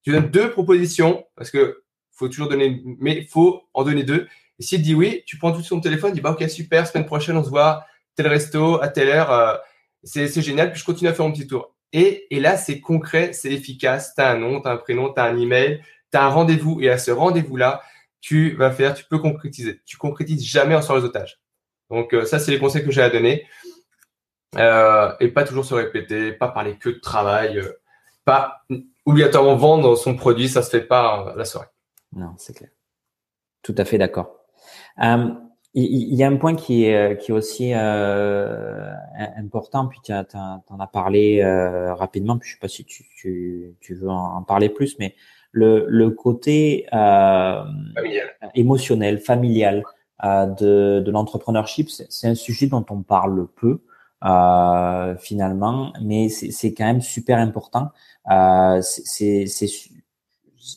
Tu donnes deux propositions parce que faut toujours donner, mais faut en donner deux. Et s'il dit oui, tu prends tout sur ton téléphone, dis bah ok super, semaine prochaine on se voit tel resto à telle heure. Euh, c'est génial. Puis je continue à faire mon petit tour. Et, là, c'est concret, c'est efficace. Tu as un nom, tu as un prénom, tu as un email, tu as un rendez-vous. Et à ce rendez-vous-là, tu vas faire, tu peux concrétiser. Tu concrétises jamais en otages. Donc, euh, ça, c'est les conseils que j'ai à donner. Euh, et pas toujours se répéter, pas parler que de travail, euh, pas obligatoirement vendre son produit, ça se fait pas la soirée. Non, c'est clair. Tout à fait d'accord. Il y a un point qui est, euh, qui est aussi euh, important, puis tu en as parlé euh, rapidement, puis je sais pas si tu, tu, tu veux en, parler plus, mais le, le côté euh, familial. émotionnel, familial euh, de, de l'entrepreneurship, c'est un sujet dont on parle peu euh, finalement, mais c'est quand même super important. c'est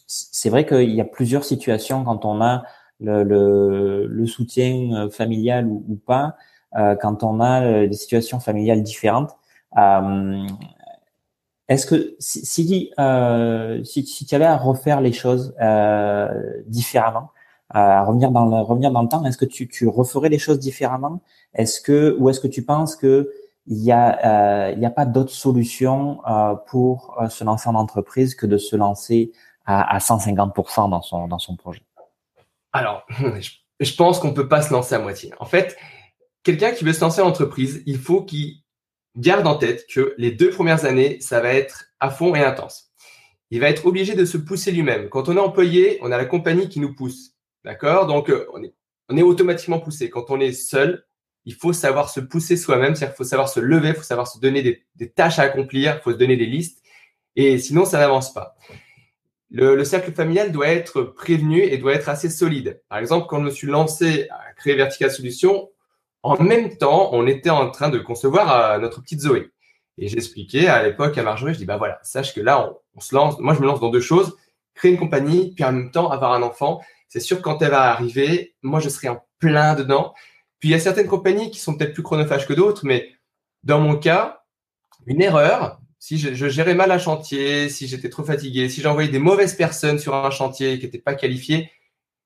c'est vrai qu'il y a plusieurs situations quand on a le, le, le soutien euh, familial ou, ou pas, euh, quand on a euh, des situations familiales différentes. Euh, Est-ce que si, si, euh, si, si, tu avais à refaire les choses euh, différemment, à revenir dans le, revenir dans le temps, est-ce que tu, tu referais les choses différemment? Est-ce que ou est-ce que tu penses que il y a il y a pas d'autre solution pour se lancer en entreprise que de se lancer à, à 150% dans son dans son projet? Alors, [LAUGHS] je pense qu'on ne peut pas se lancer à moitié. En fait, quelqu'un qui veut se lancer en entreprise, il faut qu'il garde en tête que les deux premières années, ça va être à fond et intense. Il va être obligé de se pousser lui-même. Quand on est employé, on a la compagnie qui nous pousse. D'accord? Donc, euh, on est, automatiquement poussé. Quand on est seul, il faut savoir se pousser soi-même, c'est-à-dire qu'il faut savoir se lever, il faut savoir se donner des, des tâches à accomplir, il faut se donner des listes. Et sinon, ça n'avance pas le, cercle familial doit être prévenu et doit être assez solide. Par exemple, quand je me suis lancé à créer Vertical Solutions, en même temps, on était en train de concevoir euh, notre petite Zoé. Et j'expliquais à l'époque à Marjorie, je dis, bah voilà, sache que là, on, se lance, moi je me lance dans deux choses, créer une compagnie, puis en même temps avoir un enfant. C'est sûr quand elle va arriver, moi je serai en plein dedans. Puis il y a certaines compagnies qui sont peut-être plus chronophages que d'autres, mais dans mon cas, une erreur, si je, gérais mal un chantier, si j'étais trop fatigué, si j'envoyais des mauvaises personnes sur un chantier qui n'étaient pas qualifiées,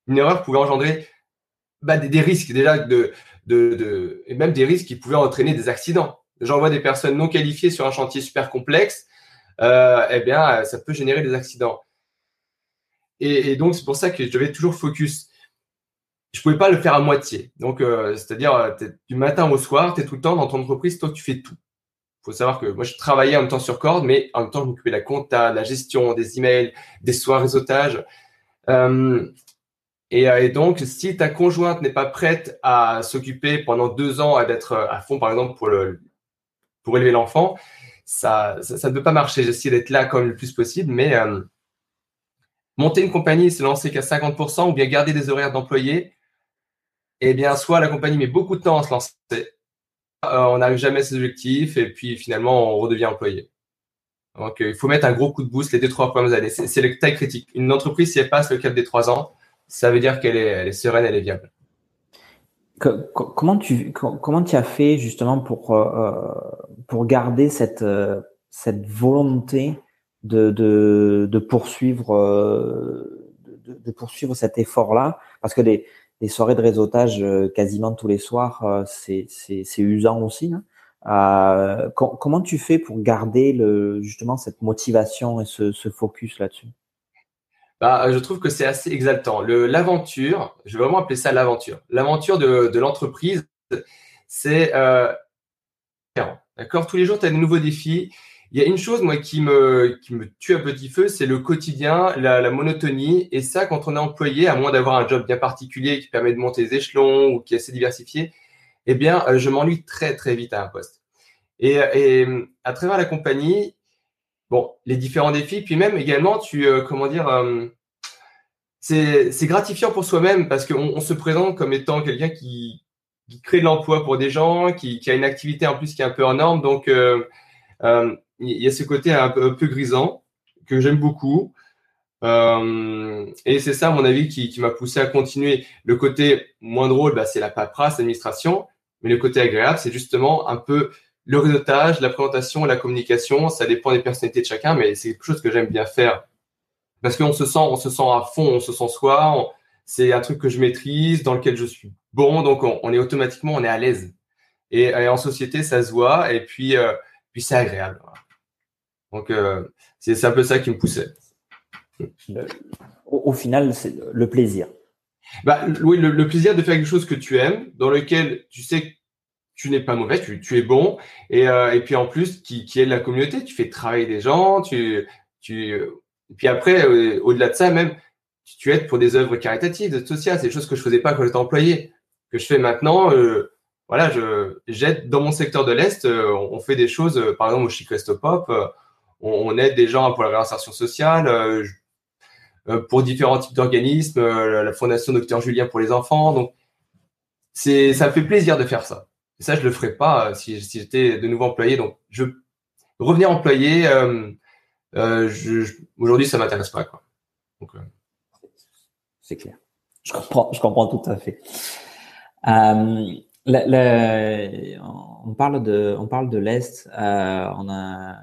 une erreur pouvait engendrer bah, des, risques déjà de, de, et même des risques qui pouvaient entraîner des accidents. J'envoie des personnes non qualifiées sur un chantier super complexe, euh, eh bien, ça peut générer des accidents. Et, donc, c'est pour ça que je devais toujours focus. Je pouvais pas le faire à moitié. Donc, euh, c'est-à-dire, euh, du matin au soir, tu es tout le temps dans ton entreprise, toi, tu fais tout. Faut savoir que moi, je travaillais en même temps sur corde, mais en même temps, je m'occupais de la compta, de la gestion, des emails, des soins réseautage. Euh, et, euh, et, donc, si ta conjointe n'est pas prête à s'occuper pendant deux ans, à d'être à fond, par exemple, pour, pour élever l'enfant, ça, ça, ne peut pas marcher. J'essaie d'être là comme le plus possible, mais monter une compagnie, se lancer qu'à 50%, ou bien garder des horaires d'employés, eh bien, soit la compagnie met beaucoup de temps à se lancer, euh, on n'arrive jamais à ses objectifs, et puis finalement, on redevient employé. Donc, euh, il faut mettre un gros coup de boost les deux, trois premières années. C'est le taille critique. Une entreprise, si elle passe le cap des trois ans, ça veut dire qu'elle est, sereine, elle est viable. comment tu comment tu as fait justement pour euh, pour garder cette cette volonté de, de, poursuivre euh, de, de, poursuivre cet effort-là? Parce que des, des soirées de réseautage euh, quasiment tous les soirs, euh, c'est usant aussi. Hein. Euh, comment tu fais pour garder le, justement cette motivation et ce, focus là-dessus? Bah, je trouve que c'est assez exaltant. L'aventure, je vais vraiment appeler ça l'aventure. L'aventure de, l'entreprise, c'est euh, D'accord? Tous les jours, tu as de nouveaux défis. Il y a une chose, moi, qui me, qui me tue à petit feu, c'est le quotidien, la, monotonie. Et ça, quand on est employé, à moins d'avoir un job bien particulier qui permet de monter les échelons ou qui est assez diversifié, eh bien, euh, je m'ennuie très, très vite à un poste. Et, à travers la compagnie, bon, les différents défis, puis même également, tu, euh, comment dire, euh, c'est gratifiant pour soi-même parce qu'on on se présente comme étant quelqu'un qui, crée de l'emploi pour des gens, qui, a une activité en plus qui est un peu en norme. Donc, il y a ce côté un peu, grisant que j'aime beaucoup. Euh, et c'est ça, à mon avis, qui, m'a poussé à continuer. Le côté moins drôle, bah, c'est la paperasse, l'administration. Mais le côté agréable, c'est justement un peu le réseautage, la présentation, la communication. Ça dépend des personnalités de chacun, mais c'est quelque chose que j'aime bien faire. Parce qu'on se sent, on se sent à fond, on se sent soi. C'est un truc que je maîtrise, dans lequel je suis bon. Donc, on, est automatiquement, on est à l'aise. Et, en société, ça se voit. Et puis, euh, puis c'est agréable. Donc, euh, c'est un peu ça qui me poussait. au, final, c'est le plaisir. Bah, oui, le, plaisir de faire quelque chose que tu aimes, dans lequel tu sais que tu n'es pas mauvais, tu, es bon, et, euh, et, puis en plus, qui, qui aide la communauté, tu fais travailler des gens, tu, tu, et puis après, euh, au-delà de ça, même, tu, aides pour des œuvres caritatives, sociales, c'est des choses que je faisais pas quand j'étais employé, que je fais maintenant. voilà, je j'aide dans mon secteur de l'Est, on fait des choses, par exemple au Chic Resto Pop, on, aide des gens pour la réinsertion sociale, euh, euh, pour différents types d'organismes, euh, la Fondation Docteur Julien pour les enfants. Donc, c'est, ça me fait plaisir de faire ça. Et ça, je le ferais pas si, j'étais de nouveau employé. Donc, revenir employé, aujourd'hui, ça m'intéresse pas. Donc, c'est clair. Je comprends, je comprends tout à fait. On parle de, on parle de l'est. On a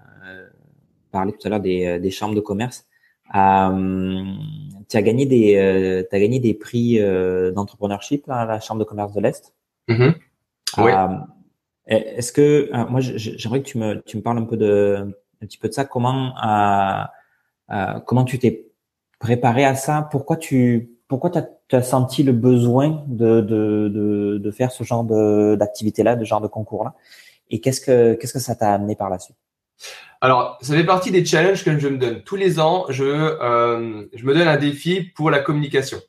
parlais tout à l'heure des, euh, des, chambres de commerce. Euh, tu as gagné des, euh, as gagné des prix euh, d'entrepreneurship à la chambre de commerce de l'Est? Mm-hmm. Oui. Est-ce que moi j'aimerais que tu me, tu me parles un peu de un petit peu de ça. Comment comment tu t'es préparé à ça? Pourquoi tu pourquoi tu as, senti le besoin de, de, de, de faire ce genre d'activité-là, de genre de concours-là? Et qu'est-ce que qu'est-ce que ça t'a amené par la suite? Alors, ça fait partie des challenges que je me donne. Tous les ans, je, euh, je me donne un défi pour la communication.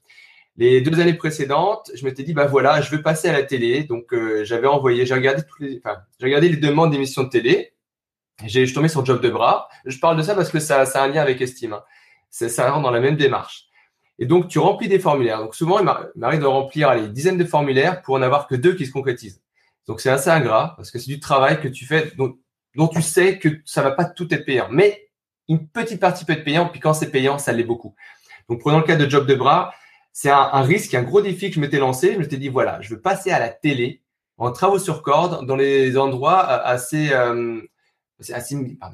Les deux années précédentes, je m'étais dit, bah voilà, je veux passer à la télé. Donc, euh, j'avais envoyé, j'ai regardé les, enfin, j'ai regardé les demandes d'émissions de télé. J'ai, je tombé sur Job de bras. Je parle de ça parce que ça, ça a un lien avec Estime. Hein. Ça, rentre dans la même démarche. Et donc, tu remplis des formulaires. Donc, souvent, il m'arrive de remplir les dizaines de formulaires pour en avoir que deux qui se concrétisent. Donc, c'est assez ingrat parce que c'est du travail que tu fais. Dont tu sais que ça va pas tout être payant. Mais une petite partie peut être payante, puis quand c'est payant, ça l'est beaucoup. Donc, prenons le cas de job de bras. C'est un, risque, un gros défi que je m'étais lancé. Je m'étais dit, voilà, je veux passer à la télé en travaux sur corde dans les endroits euh, assez, euh,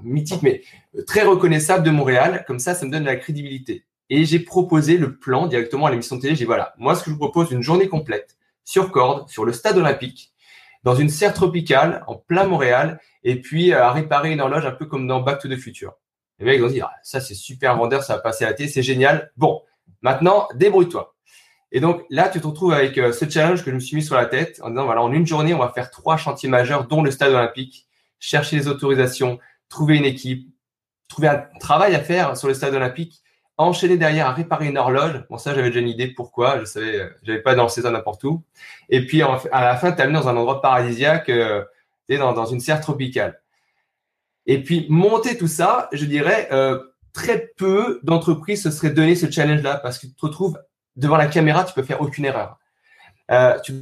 mythiques, mais très reconnaissables de Montréal. Comme ça, ça me donne de la crédibilité. Et j'ai proposé le plan directement à l'émission de télé. J'ai dit, voilà, moi, ce que je vous propose, une journée complète sur corde, sur le stade olympique, dans une serre tropicale, en plein Montréal, et puis à réparer une horloge un peu comme dans Back to the Future. Les mecs vont dire, ah, ça c'est super vendeur, ça va passer à la c'est génial. Bon, maintenant, débrouille-toi. Et donc là, tu te retrouves avec euh, ce challenge que je me suis mis sur la tête en disant, voilà, en une journée, on va faire trois chantiers majeurs, dont le stade olympique, chercher les autorisations, trouver une équipe, trouver un travail à faire sur le stade olympique, enchaîner derrière à réparer une horloge. Bon, ça, j'avais déjà une idée pourquoi. Je savais, j'avais pas le saison n'importe où. Et puis, à la fin, tu dans un endroit paradisiaque, euh, dans, une serre tropicale. Et puis, monter tout ça, je dirais, euh, très peu d'entreprises se seraient donné ce challenge-là parce que tu te retrouves devant la caméra, tu peux faire aucune erreur. Euh, tu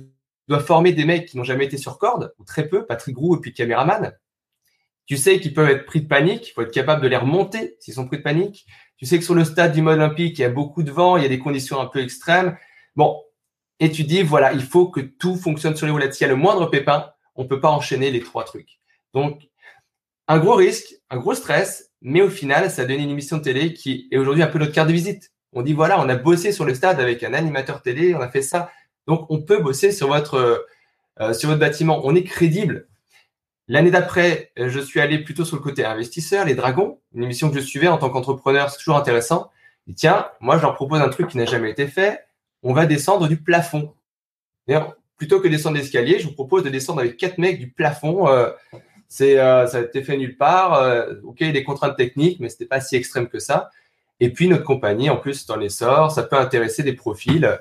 dois former des mecs qui n'ont jamais été sur corde, ou très peu, Patrick Roux et puis caméraman. Tu sais qu'ils peuvent être pris de panique, il faut être capable de les remonter s'ils sont pris de panique. Tu sais que sur le stade du mode olympique, il y a beaucoup de vent, il y a des conditions un peu extrêmes. Bon, et tu dis, voilà, il faut que tout fonctionne sur les roulettes. S'il y a le moindre pépin, on peut pas enchaîner les trois trucs. Donc, un gros risque, un gros stress, mais au final, ça a donné une émission de télé qui est aujourd'hui un peu notre carte de visite. On dit voilà, on a bossé sur le stade avec un animateur télé, on a fait ça. Donc, on peut bosser sur votre euh, sur votre bâtiment. On est crédible. L'année d'après, euh, je suis allé plutôt sur le côté investisseur, les dragons, une émission que je suivais en tant qu'entrepreneur, c'est toujours intéressant. Tiens, moi, je leur propose un truc qui n'a jamais été fait. On va descendre du plafond. D'ailleurs, plutôt que descendre l'escalier, je vous propose de descendre avec quatre mecs du plafond. Euh, c'est, euh, ça a été fait nulle part. Euh, ok, des contraintes techniques, mais c'était pas si extrême que ça. Et puis notre compagnie, en plus, dans l'essor, ça peut intéresser des profils.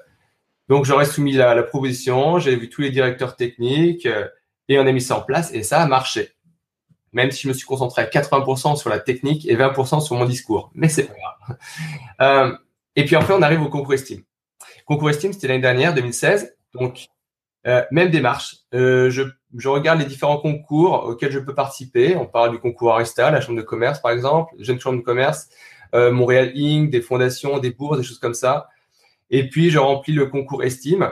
Donc j'aurais soumis la, la proposition, j'ai vu tous les directeurs techniques euh, et on a mis ça en place et ça a marché. Même si je me suis concentré à 80% sur la technique et 20% sur mon discours, mais c'est pas grave. [LAUGHS] Euh, et puis après, on arrive au concours estime. Concours estime, c'était l'année dernière, 2016. Donc euh, même démarche. Euh, je, je, regarde les différents concours auxquels je peux participer. On parle du concours Arista, la chambre de commerce par exemple, jeune chambre de commerce, euh, Montréal Inc., des fondations, des bourses, des choses comme ça. Et puis je remplis le concours Estime.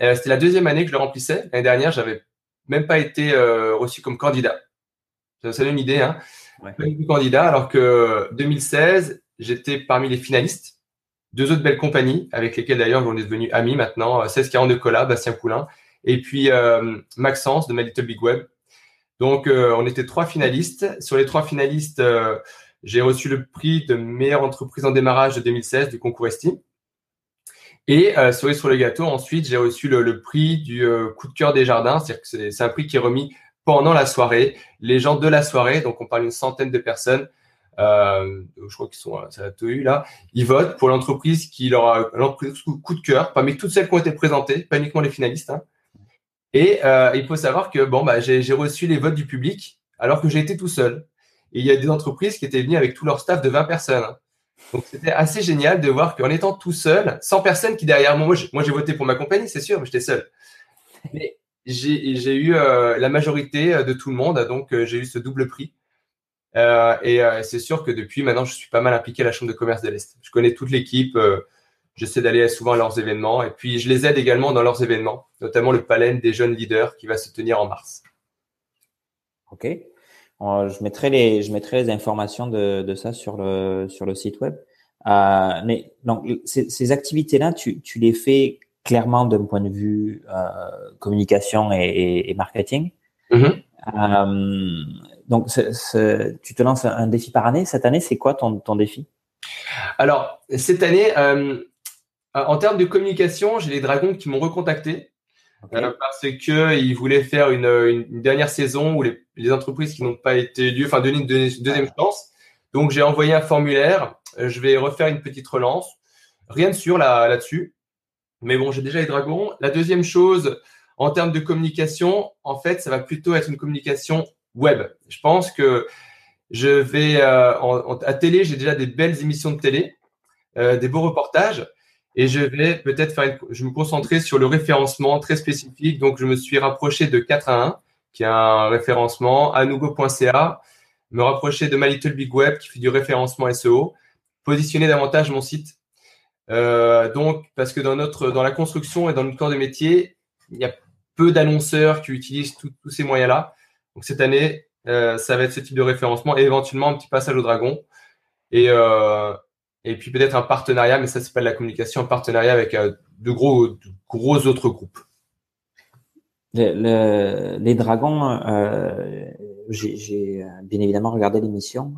Euh, C'était la deuxième année que je le remplissais. L'année dernière, j'avais même pas été euh, reçu comme candidat. Ça donne une idée, hein. Ouais. Pas candidat, alors que 2016, j'étais parmi les finalistes deux autres belles compagnies avec lesquelles d'ailleurs on est devenus amis maintenant, 1640 euh, de Cola, Bastien Poulain, et puis euh, Maxence de My Little Big Web. Donc euh, on était trois finalistes. Sur les trois finalistes, euh, j'ai reçu le prix de meilleure entreprise en démarrage de 2016 du concours Estime. Et euh, sur les gâteau, ensuite, j'ai reçu le, le, prix du coup de cœur des jardins. C'est-à-dire que c'est un prix qui est remis pendant la soirée. Les gens de la soirée, donc on parle d'une centaine de personnes, euh, je crois qu'ils sont à la TOU là, ils votent pour l'entreprise qui leur a l'entreprise coup de cœur, parmi toutes celles qui ont été présentées, pas uniquement les finalistes. Hein. Et euh, il faut savoir que bon, bah, j'ai reçu les votes du public alors que j'ai été tout seul. Et il y a des entreprises qui étaient venues avec tout leur staff de 20 personnes. Hein. Donc c'était assez génial de voir qu'en étant tout seul, sans personne qui derrière moi, moi j'ai voté pour ma compagnie, c'est sûr, mais j'étais seul. Mais j'ai eu euh, la majorité de tout le monde, donc euh, j'ai eu ce double prix. Euh, et euh, c'est sûr que depuis maintenant, je suis pas mal impliqué à la Chambre de commerce de l'Est. Je connais toute l'équipe. Euh, j'essaie d'aller souvent à leurs événements. Et puis, je les aide également dans leurs événements, notamment le Palais des jeunes leaders qui va se tenir en mars. OK. Je mettrai les, je mettrai les informations de, de ça sur le, sur le site web. Euh, mais donc, ces, ces activités-là, tu, tu les fais clairement d'un point de vue euh, communication et, et, et marketing. Mm-hmm. Euh, donc, tu te lances un défi par année. Cette année, c'est quoi ton, ton, défi? Alors, cette année, euh, en termes de communication, j'ai les Dragons qui m'ont recontacté okay. euh, parce qu'ils voulaient faire une, une, dernière saison où les, les entreprises qui n'ont pas été élues, enfin, donner une, deuxième chance. Donc, j'ai envoyé un formulaire. Je vais refaire une petite relance. Rien de sûr là, là-dessus. Mais bon, j'ai déjà les Dragons. La deuxième chose, en termes de communication, en fait, ça va plutôt être une communication web. Je pense que je vais euh, en, à télé, j'ai déjà des belles émissions de télé, euh, des beaux reportages, et je vais peut-être faire, je me concentrer sur le référencement très spécifique. Donc, je me suis rapproché de 4 à 1, qui a un référencement, anugo.ca, me rapprocher de My Little Big Web, qui fait du référencement SEO, positionner davantage mon site. Euh, donc, parce que dans notre, dans la construction et dans notre corps de métier, il y a peu d'annonceurs qui utilisent tous ces moyens-là. Donc cette année, euh, ça va être ce type de référencement et éventuellement un petit passage au dragon. Et, euh, et puis peut-être un partenariat, mais ça c'est pas de la communication, un partenariat avec de gros, gros autres groupes. les dragons, j'ai bien évidemment regardé l'émission.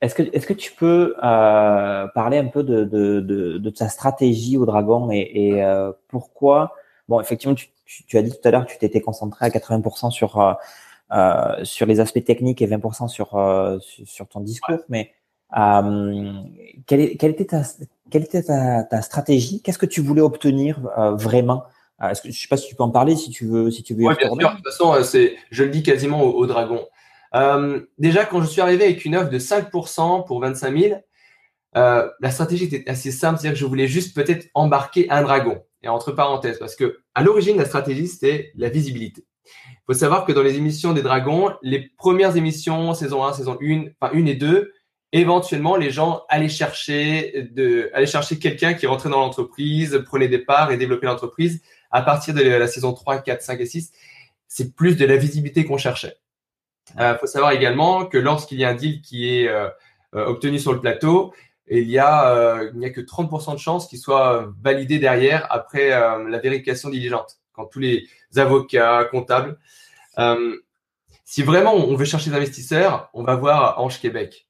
est-ce que, est-ce que tu peux euh, parler un peu de, de, de, de, ta stratégie au Dragon et, euh, pourquoi? Bon, effectivement, tu, as dit tout à l'heure que tu t'étais concentré à 80% sur euh, sur les aspects techniques et 20% sur, euh, sur ton discours, mais euh, quelle, est, quelle, était ta quelle était ta, ta stratégie? Qu'est-ce que tu voulais obtenir vraiment? Est-ce que je sais pas si tu peux en parler, si tu veux, si tu veux. Oui, bien sûr. De toute façon, c'est, je le dis quasiment au, au Dragon. Déjà, quand je suis arrivé avec une offre de 5% pour 25 000, euh, la stratégie était assez simple, c'est-à-dire que je voulais juste peut-être embarquer un dragon. Et entre parenthèses, parce que à l'origine, la stratégie, c'était la visibilité. Il faut savoir que dans les émissions des dragons, les premières émissions, saison 1, saison 1, enfin 1 et 2, éventuellement, les gens allaient chercher de, allaient chercher quelqu'un qui rentrait dans l'entreprise, prenait des parts et développait l'entreprise. À partir de la saison 3, 4, 5 et 6, c'est plus de la visibilité qu'on cherchait. Il euh, faut savoir également que lorsqu'il y a un deal qui est euh, euh, obtenu sur le plateau, il y a, il n'y a que 30% de chances qu'il soit validé derrière après la vérification diligente. Tous les avocats, comptables, si vraiment on veut chercher des investisseurs, on va voir Ange Québec.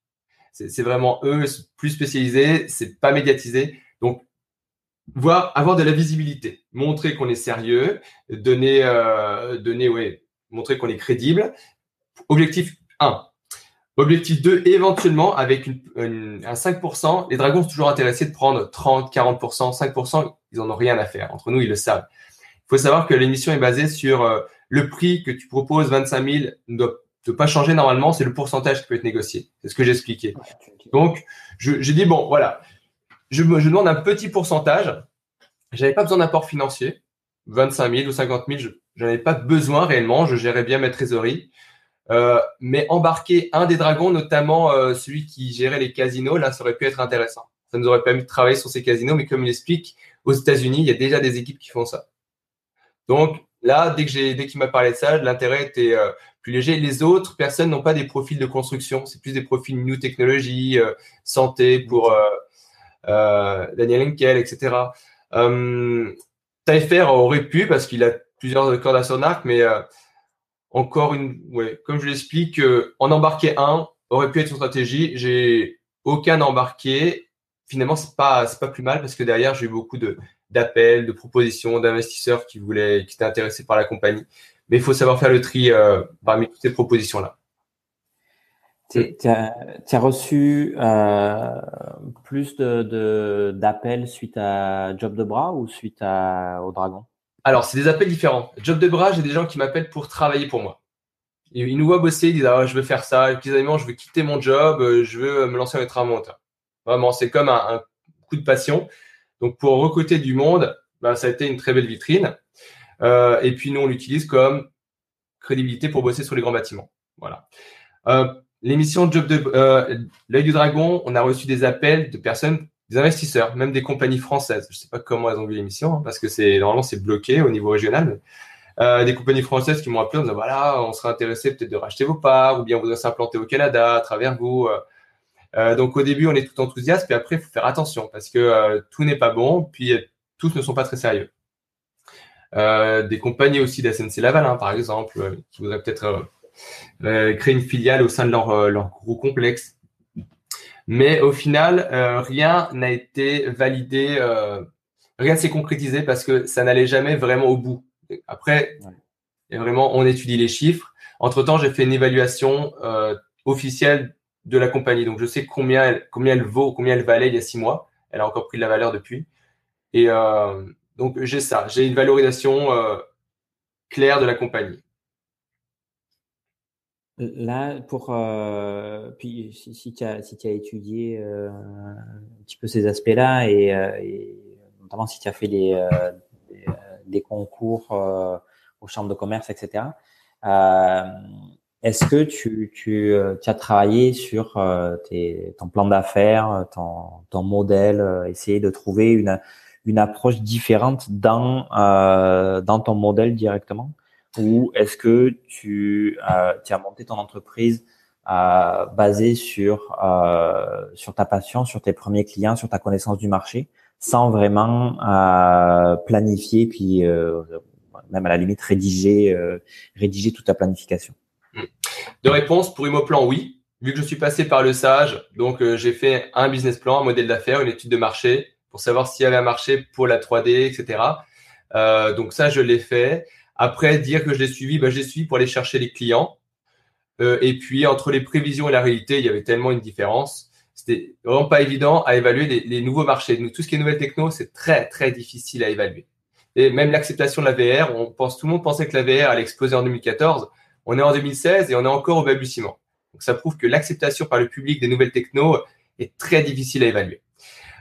C'est vraiment eux plus spécialisés, c'est pas médiatisé. Donc, voir, avoir de la visibilité, montrer qu'on est sérieux, donner, euh, montrer qu'on est crédible, Objectif 1. Objectif 2, éventuellement, avec un 5%, les dragons sont toujours intéressés de prendre 30, 40%, 5%, ils n'en ont rien à faire. Entre nous, ils le savent. Il faut savoir que l'émission est basée sur euh, le prix que tu proposes, 25 000, ne doit, pas changer normalement, c'est le pourcentage qui peut être négocié. C'est ce que j'ai expliqué. Donc, j'ai dit, bon, voilà, je, je demande un petit pourcentage. J'avais pas besoin d'apport financier, 25 000 ou 50 000, je n'en avais pas besoin réellement, je gérais bien ma trésorerie. Euh, mais embarquer un des dragons, notamment euh, celui qui gérait les casinos, là, ça aurait pu être intéressant. Ça nous aurait permis de travailler sur ces casinos, mais comme il explique, aux États-Unis, il y a déjà des équipes qui font ça. Donc là, dès que j'ai, dès qu'il m'a parlé de ça, l'intérêt était euh, plus léger. Les autres personnes n'ont pas des profils de construction, c'est plus des profils new technology, santé pour Daniel Henkel, etc. Euh, aurait pu parce qu'il a plusieurs cordes à son arc, mais encore une, comme je l'explique, euh, en embarquer un aurait pu être une stratégie. J'ai aucun embarqué. Finalement, c'est pas, c'est pas plus mal parce que derrière, j'ai eu beaucoup de, d'appels, de propositions, d'investisseurs qui voulaient, qui étaient intéressés par la compagnie. Mais il faut savoir faire le tri euh, parmi toutes ces propositions-là. Tu as, reçu euh, plus de, d'appels suite à Job de Bras ou suite à, au Dragon? Alors, c'est des appels différents. Job de bras, j'ai des gens qui m'appellent pour travailler pour moi. Ils nous voient bosser, ils disent ah, je veux faire ça, évidemment, je veux quitter mon job, euh, je veux me lancer être un monteur. Vraiment, c'est comme un, coup de passion. Donc, pour recruter du monde, bah, ça a été une très belle vitrine. Euh, et puis, nous, on l'utilise comme crédibilité pour bosser sur les grands bâtiments. Voilà. Euh, l'émission Job de l'œil du dragon, on a reçu des appels de personnes des investisseurs, même des compagnies françaises. Je ne sais pas comment elles ont vu l'émission, hein, parce que c'est normalement c'est bloqué au niveau régional. Euh, des compagnies françaises qui m'ont appelé en disant voilà, on serait intéressé peut-être de racheter vos parts, ou bien on voudrait s'implanter au Canada à travers vous. Euh, donc au début, on est tout enthousiaste, puis après, il faut faire attention parce que euh, tout n'est pas bon, puis euh, tous ne sont pas très sérieux. des compagnies aussi d'SNC Laval, hein, par exemple, qui voudraient peut-être créer une filiale au sein de leur, leur gros complexe. Mais au final, rien n'a été validé, rien ne s'est concrétisé parce que ça n'allait jamais vraiment au bout. Après, vraiment, on étudie les chiffres. Entre-temps, j'ai fait une évaluation euh, officielle de la compagnie. Donc, je sais combien elle, combien elle vaut, combien elle valait il y a six mois. Elle a encore pris de la valeur depuis. Et donc, j'ai ça. J'ai une valorisation claire de la compagnie. Là, pour euh, puis si, tu as si as étudié euh, un petit peu ces aspects-là et, euh, notamment si tu as fait euh, euh, des, concours aux chambres de commerce, etc. Est-ce que tu tu, as travaillé sur tes, ton plan d'affaires, ton modèle, essayer de trouver une approche différente dans ton modèle directement? ou est-ce que tu, as monté ton entreprise euh, basé sur euh, ta passion, sur tes premiers clients, sur ta connaissance du marché, sans vraiment euh, planifier, puis euh, même à la limite rédiger euh, rédiger toute ta planification? De réponse pour Imoplan, oui. Vu que je suis passé par le sage, donc j'ai fait un business plan, un modèle d'affaires, une étude de marché pour savoir s'il y avait un marché pour la 3D, etc. donc ça, je l'ai fait. Après, dire que je l'ai suivi, ben, je l'ai suivi pour aller chercher les clients. Euh, et puis, entre les prévisions et la réalité, il y avait tellement une différence. C'était vraiment pas évident à évaluer les, nouveaux marchés. Tout ce qui est nouvelle techno, c'est très, très difficile à évaluer. Et même l'acceptation de la VR, on pense, tout le monde pensait que la VR allait exploser en 2014. On est en 2016 et on est encore au balbutiement. Donc, ça prouve que l'acceptation par le public des nouvelles techno est très difficile à évaluer.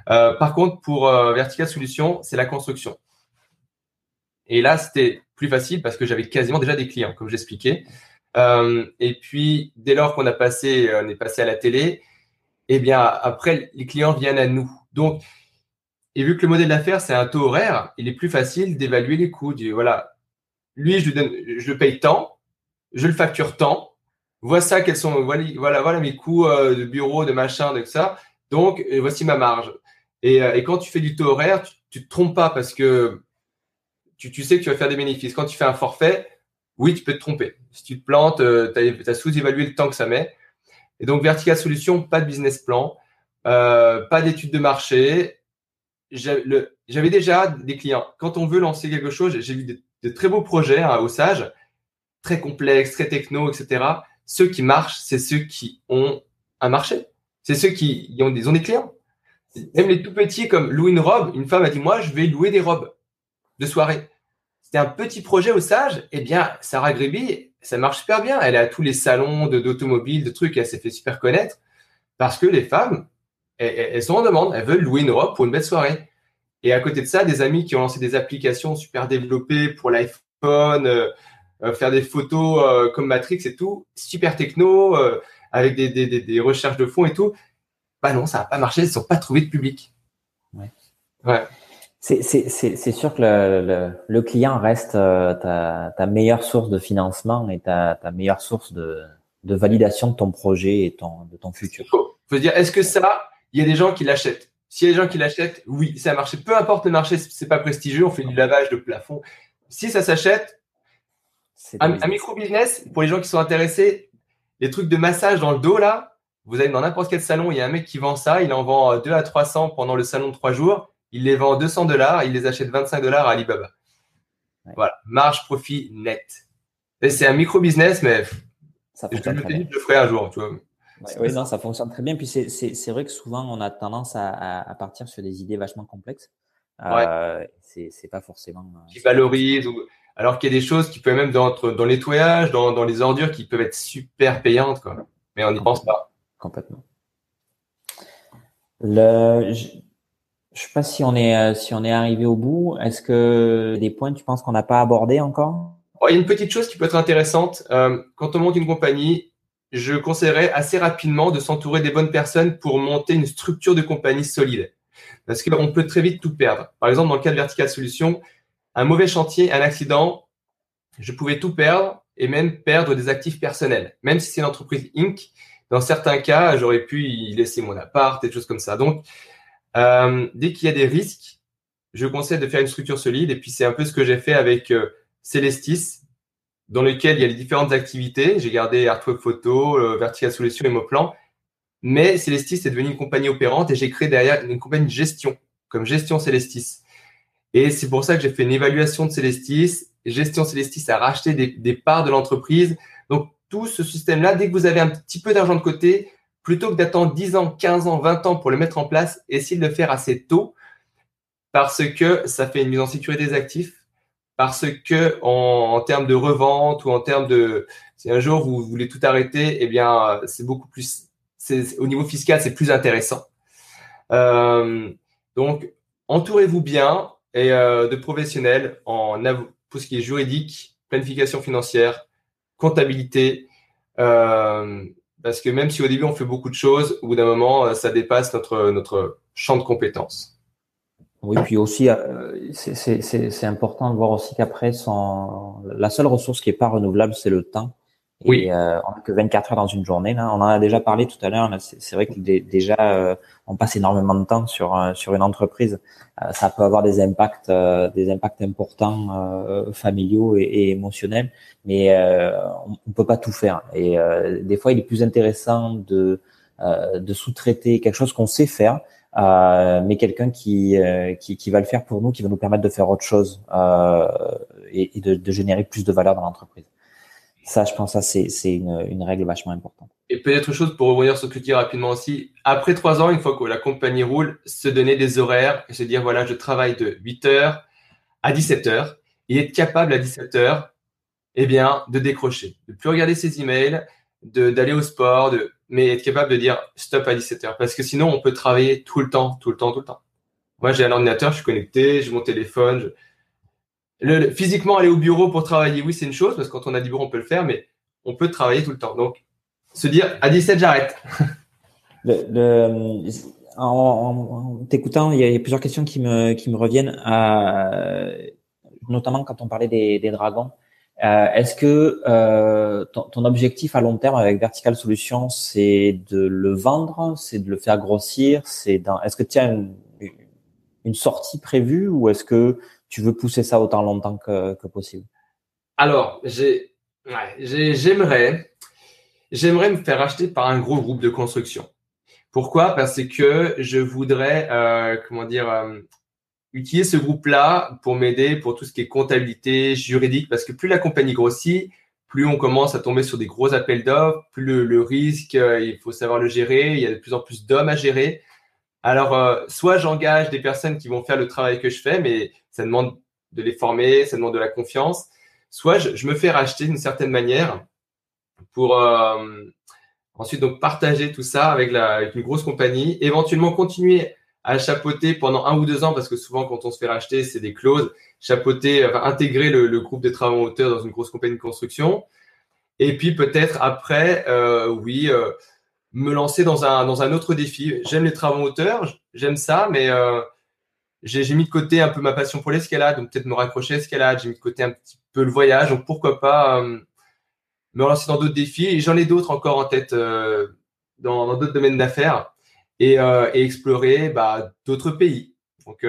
Euh, par contre, pour euh, Vertical Solutions, c'est la construction. Et là, c'était plus facile parce que j'avais quasiment déjà des clients, comme j'expliquais. Euh, et puis, dès lors qu'on a passé, on est passé à la télé, eh bien, après, les clients viennent à nous. Donc, et vu que le modèle d'affaires, c'est un taux horaire, il est plus facile d'évaluer les coûts. voilà, lui, je, paye tant, je le facture tant. Voilà ça, quels sont, voilà, voilà, mes coûts euh, de bureau, de machin, de ça. Donc, voici ma marge. Et, et, quand tu fais du taux horaire, tu, te trompes pas parce que tu, sais que tu vas faire des bénéfices. Quand tu fais un forfait, oui, tu peux te tromper. Si tu te plantes, euh, tu as, sous-évalué le temps que ça met. Et donc, Vertical Solutions, pas de business plan, euh, pas d'étude de marché. J'avais déjà des clients. Quand on veut lancer quelque chose, j'ai vu de, très beaux projets hein, au Sage, très complexes, très techno, etc. Ceux qui marchent, c'est ceux qui ont un marché. C'est ceux qui ont des, clients. Même les tout petits, comme louer une robe, une femme a dit, moi, je vais louer des robes de soirée c'était un petit projet au Sage. Eh bien, Sarah Griby, ça marche super bien. Elle est à tous les salons d'automobile, de, trucs. Elle s'est fait super connaître parce que les femmes, elles, sont en demande. Elles veulent louer une robe pour une belle soirée. Et à côté de ça, des amis qui ont lancé des applications super développées pour l'iPhone, euh, faire des photos euh, comme Matrix et tout, super techno, avec des, des, recherches de fonds et tout. Bah non, ça n'a pas marché. Ils ne sont pas trouvés de public. Ouais. Ouais. C'est sûr que le, le, client reste euh, ta, ta, meilleure source de financement et ta, ta meilleure source de, de, validation de ton projet et ton, de ton futur. Il faut, dire, est-ce que ça, il y a des gens qui l'achètent? S'il y a des gens qui l'achètent, oui, ça a marché. Peu importe le marché, c'est pas prestigieux, on fait du lavage de plafond. Si ça s'achète, un, un micro-business, pour les gens qui sont intéressés, les trucs de massage dans le dos, là, vous allez dans n'importe quel salon, il y a un mec qui vend ça, il en vend 2 à 300 pendant le salon de 3 jours il les vend 200 dollars, il les achète 25 dollars à Alibaba. Voilà, marge, profit net. c'est un micro-business, mais ça je, le, je le ferai un jour. Tu vois. oui, non, ça fonctionne très bien. Puis c'est vrai que souvent, on a tendance à, partir sur des idées vachement complexes. Euh, c'est pas forcément. Euh, qui valorisent. Alors qu'il y a des choses qui peuvent même dans, dans les nettoyage, dans, dans, les ordures, qui peuvent être super payantes. Quoi. Mais on n'y pense pas. Complètement. Le, je sais pas si on est euh, si on est arrivé au bout. Est-ce que des points tu penses qu'on n'a pas abordé encore? Il y a une petite chose qui peut être intéressante. Euh, quand on monte une compagnie, je conseillerais assez rapidement de s'entourer des bonnes personnes pour monter une structure de compagnie solide. Parce qu'on peut très vite tout perdre. Par exemple, dans le cas de Vertical Solutions, un mauvais chantier, un accident, je pouvais tout perdre et même perdre des actifs personnels. Même si c'est une entreprise Inc., dans certains cas, j'aurais pu y laisser mon appart et des choses comme ça. Donc, euh, dès qu'il y a des risques, je conseille de faire une structure solide. Et puis, c'est un peu ce que j'ai fait avec euh, Celestis, dans lequel il y a les différentes activités. J'ai gardé Artweb Photo, euh, Vertical Solutions et Moplan. Mais Celestis est devenu une compagnie opérante et j'ai créé derrière une compagnie de gestion, comme Gestion Celestis. Et c'est pour ça que j'ai fait une évaluation de Celestis. Gestion Celestis a racheté des, des parts de l'entreprise. Donc, tout ce système-là, dès que vous avez un petit peu d'argent de côté, plutôt que d'attendre 10 ans, 15 ans, 20 ans pour le mettre en place, essayez de le faire assez tôt parce que ça fait une mise en sécurité des actifs, parce que en, termes de revente ou en termes de si un jour vous voulez tout arrêter, eh bien c'est beaucoup plus au niveau fiscal c'est plus intéressant. Euh, donc entourez-vous bien et euh, de professionnels en pour ce qui est juridique, planification financière, comptabilité. Euh, parce que même si au début on fait beaucoup de choses, au bout d'un moment, euh, ça dépasse notre, notre champ de compétences. Oui, puis aussi, c'est important de voir aussi qu'après, la seule ressource qui n'est pas renouvelable, c'est le temps. Oui. Euh, on n'a que 24 heures dans une journée. Là. On en a déjà parlé tout à l'heure. C'est vrai que déjà, euh, on passe énormément de temps sur euh, sur une entreprise. ça peut avoir des impacts, des impacts importants familiaux et, et, émotionnels, mais on, ne peut pas tout faire. Et des fois, il est plus intéressant de de sous-traiter quelque chose qu'on sait faire, mais quelqu'un qui, qui, qui va le faire pour nous, qui va nous permettre de faire autre chose et, et de, de générer plus de valeur dans l'entreprise. Ça, je pense, ça c'est une, règle vachement importante. Et peut-être chose pour revenir sur ce que tu dis rapidement aussi. Après trois ans, une fois que la compagnie roule, se donner des horaires et se dire voilà, je travaille de 8 heures à 17 heures et être capable à 17 heures, eh bien, de décrocher, de plus regarder ses emails, d'aller au sport, de mais être capable de dire stop à 17 heures parce que sinon on peut travailler tout le temps, tout le temps, tout le temps. Moi, j'ai un ordinateur, je suis connecté, j'ai mon téléphone, je, le, physiquement, aller au bureau pour travailler, oui, c'est une chose, parce que quand on a du bureau, on peut le faire, mais on peut travailler tout le temps. Donc, se dire, à 17, j'arrête. [LAUGHS] Le, en, t'écoutant, il y, a, plusieurs questions qui me, qui me reviennent, à, notamment quand on parlait des, des dragons. Euh, est-ce que euh, ton, ton, objectif à long terme avec Vertical Solutions, c'est de le vendre, c'est de le faire grossir, c'est. Est-ce que tu as une, une sortie prévue ou est-ce que tu veux pousser ça autant longtemps que, possible Alors, j'ai, j'aimerais, j'aimerais me faire acheter par un gros groupe de construction. Pourquoi? Parce que je voudrais, euh, comment dire, euh, utiliser ce groupe-là pour m'aider pour tout ce qui est comptabilité, juridique, parce que plus la compagnie grossit, plus on commence à tomber sur des gros appels d'offres, plus le, risque, euh, il faut savoir le gérer, il y a de plus en plus d'hommes à gérer. Alors, soit j'engage des personnes qui vont faire le travail que je fais, mais ça demande de les former, ça demande de la confiance. Soit je, me fais racheter d'une certaine manière pour euh, ensuite donc partager tout ça avec, une grosse compagnie, éventuellement continuer à chapeauter pendant un ou deux ans, parce que souvent quand on se fait racheter, c'est des clauses, chapeauter, intégrer le, groupe de travaux en hauteur dans une grosse compagnie de construction. Et puis peut-être après, euh, oui, euh, me lancer dans un, dans un autre défi. J'aime les travaux en hauteur, j'aime ça, mais j'ai mis de côté un peu ma passion pour l'escalade, donc peut-être me raccrocher à l'escalade. J'ai mis de côté un petit peu le voyage, donc pourquoi pas euh, me lancer dans d'autres défis. J'en ai d'autres encore en tête euh, dans d'autres domaines d'affaires et, euh, et, explorer bah, d'autres pays. Donc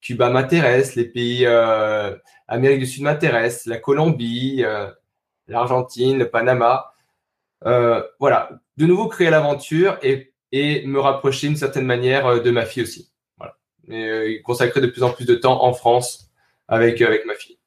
Cuba m'intéresse, les pays Amérique du Sud m'intéressent, la Colombie, l'Argentine, le Panama. Voilà, de nouveau créer l'aventure et, me rapprocher d'une certaine manière de ma fille aussi et euh, consacrer de plus en plus de temps en France avec, euh, ma fille.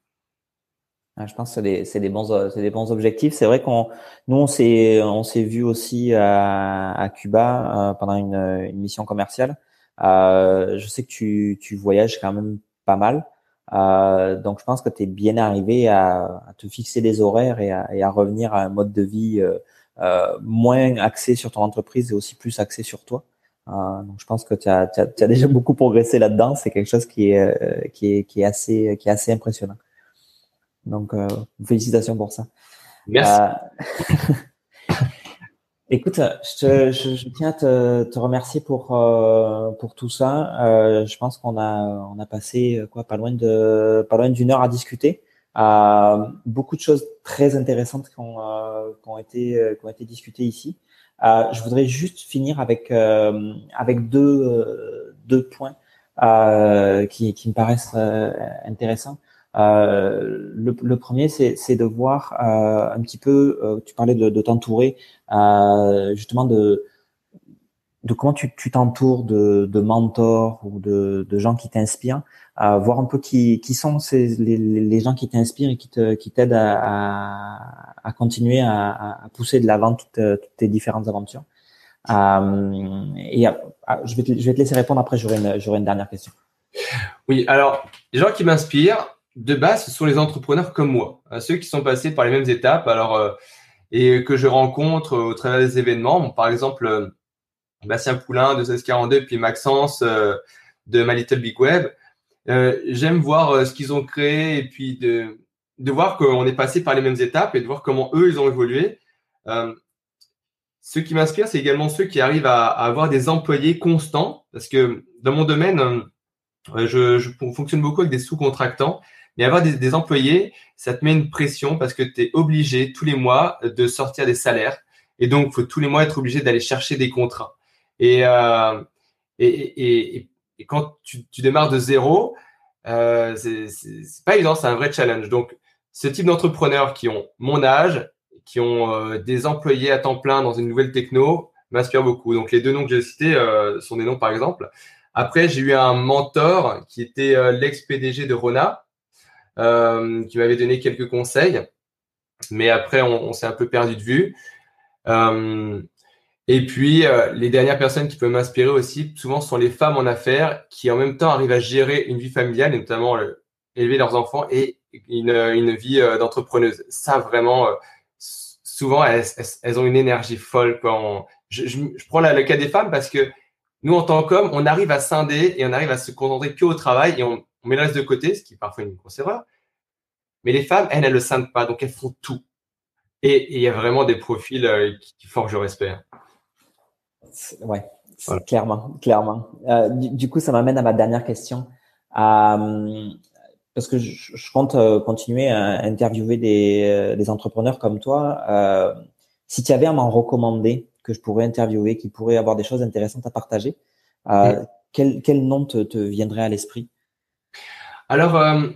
Ah, je pense que c'est des, bons, objectifs. C'est vrai qu'on, nous, on s'est, vu aussi à, Cuba euh, pendant une, mission commerciale. Euh, je sais que tu, voyages quand même pas mal. Euh, donc, je pense que tu es bien arrivé à, te fixer des horaires et à, revenir à un mode de vie euh, moins axé sur ton entreprise et aussi plus axé sur toi. Euh, donc je pense que tu as, as, déjà beaucoup progressé là-dedans. C'est quelque chose qui est, euh, qui est, qui est assez, qui est assez impressionnant. Donc euh, félicitations pour ça. Merci. [LAUGHS] Écoute, je, te, je, je, tiens à te, te remercier pour euh, pour tout ça. Euh, je pense qu'on a on a passé quoi pas loin de pas loin d'une heure à discuter. Euh, beaucoup de choses très intéressantes qui ont, qui ont été qui ont été discutées ici. Euh, je voudrais juste finir avec euh, avec deux euh, deux points qui, qui me paraissent intéressants. Euh, le, le, premier, c'est de voir euh, un petit peu, tu parlais de, de t'entourer, justement de, de comment tu t'entoures de, de, mentors ou de, de gens qui t'inspirent, voir un peu qui, qui sont ces, les, les gens qui t'inspirent et qui te qui t'aident à, à, à, continuer à, à, pousser de l'avant toutes, toutes, tes différentes aventures. Euh, et je, vais te, je vais te laisser répondre après, j'aurai une, une dernière question. Oui, alors les gens qui m'inspirent, de base, ce sont les entrepreneurs comme moi, hein, ceux qui sont passés par les mêmes étapes. Alors euh, et que je rencontre au travers des événements. par exemple, euh, Bastien Poulain de 1642 puis Maxence euh, de My Little Big Web. Euh, j'aime voir euh, ce qu'ils ont créé et puis de, voir qu'on est passé par les mêmes étapes et de voir comment eux, ils ont évolué. ce qui m'inspire, c'est également ceux qui arrivent à, avoir des employés constants parce que dans mon domaine, je, fonctionne beaucoup avec des sous-contractants, Mais avoir des, employés, ça te met une pression parce que tu es obligé tous les mois de sortir des salaires. Et donc, il faut tous les mois être obligé d'aller chercher des contrats. Et, euh, et, quand tu, démarres de zéro, euh, c'est pas évident, c'est un vrai challenge. Donc, ce type d'entrepreneurs qui ont mon âge, qui ont euh, des employés à temps plein dans une nouvelle techno, m'inspire beaucoup. Donc, les deux noms que j'ai cités euh, sont des noms, par exemple. Après, j'ai eu un mentor qui était euh, l'ex-PDG de Rona, euh, qui m'avait donné quelques conseils. Mais après, on, s'est un peu perdu de vue. Euh, et puis, les dernières personnes qui peuvent m'inspirer aussi, souvent, sont les femmes en affaires qui, en même temps, arrivent à gérer une vie familiale, et notamment élever leurs enfants et une, vie d'entrepreneuse. Ça, vraiment, souvent, elles, ont une énergie folle. Quand je, prends le cas des femmes parce que nous, en tant qu'hommes, on arrive à scinder et on arrive à se concentrer que au travail et on, met le reste de côté, ce qui est parfois une grosse erreur. Mais les femmes, elles, elles ne scindent pas, donc elles font tout. Et il y a vraiment des profils euh, qui, forgent le respect. Ouais, clairement, clairement. Euh, du, coup, ça m'amène à ma dernière question. Euh, parce que je, compte continuer à interviewer des, des entrepreneurs comme toi. si tu avais à m'en recommander que je pourrais interviewer, qui pourrait avoir des choses intéressantes à partager, euh, quel, quel, nom te, viendrait à l'esprit? Alors, euh,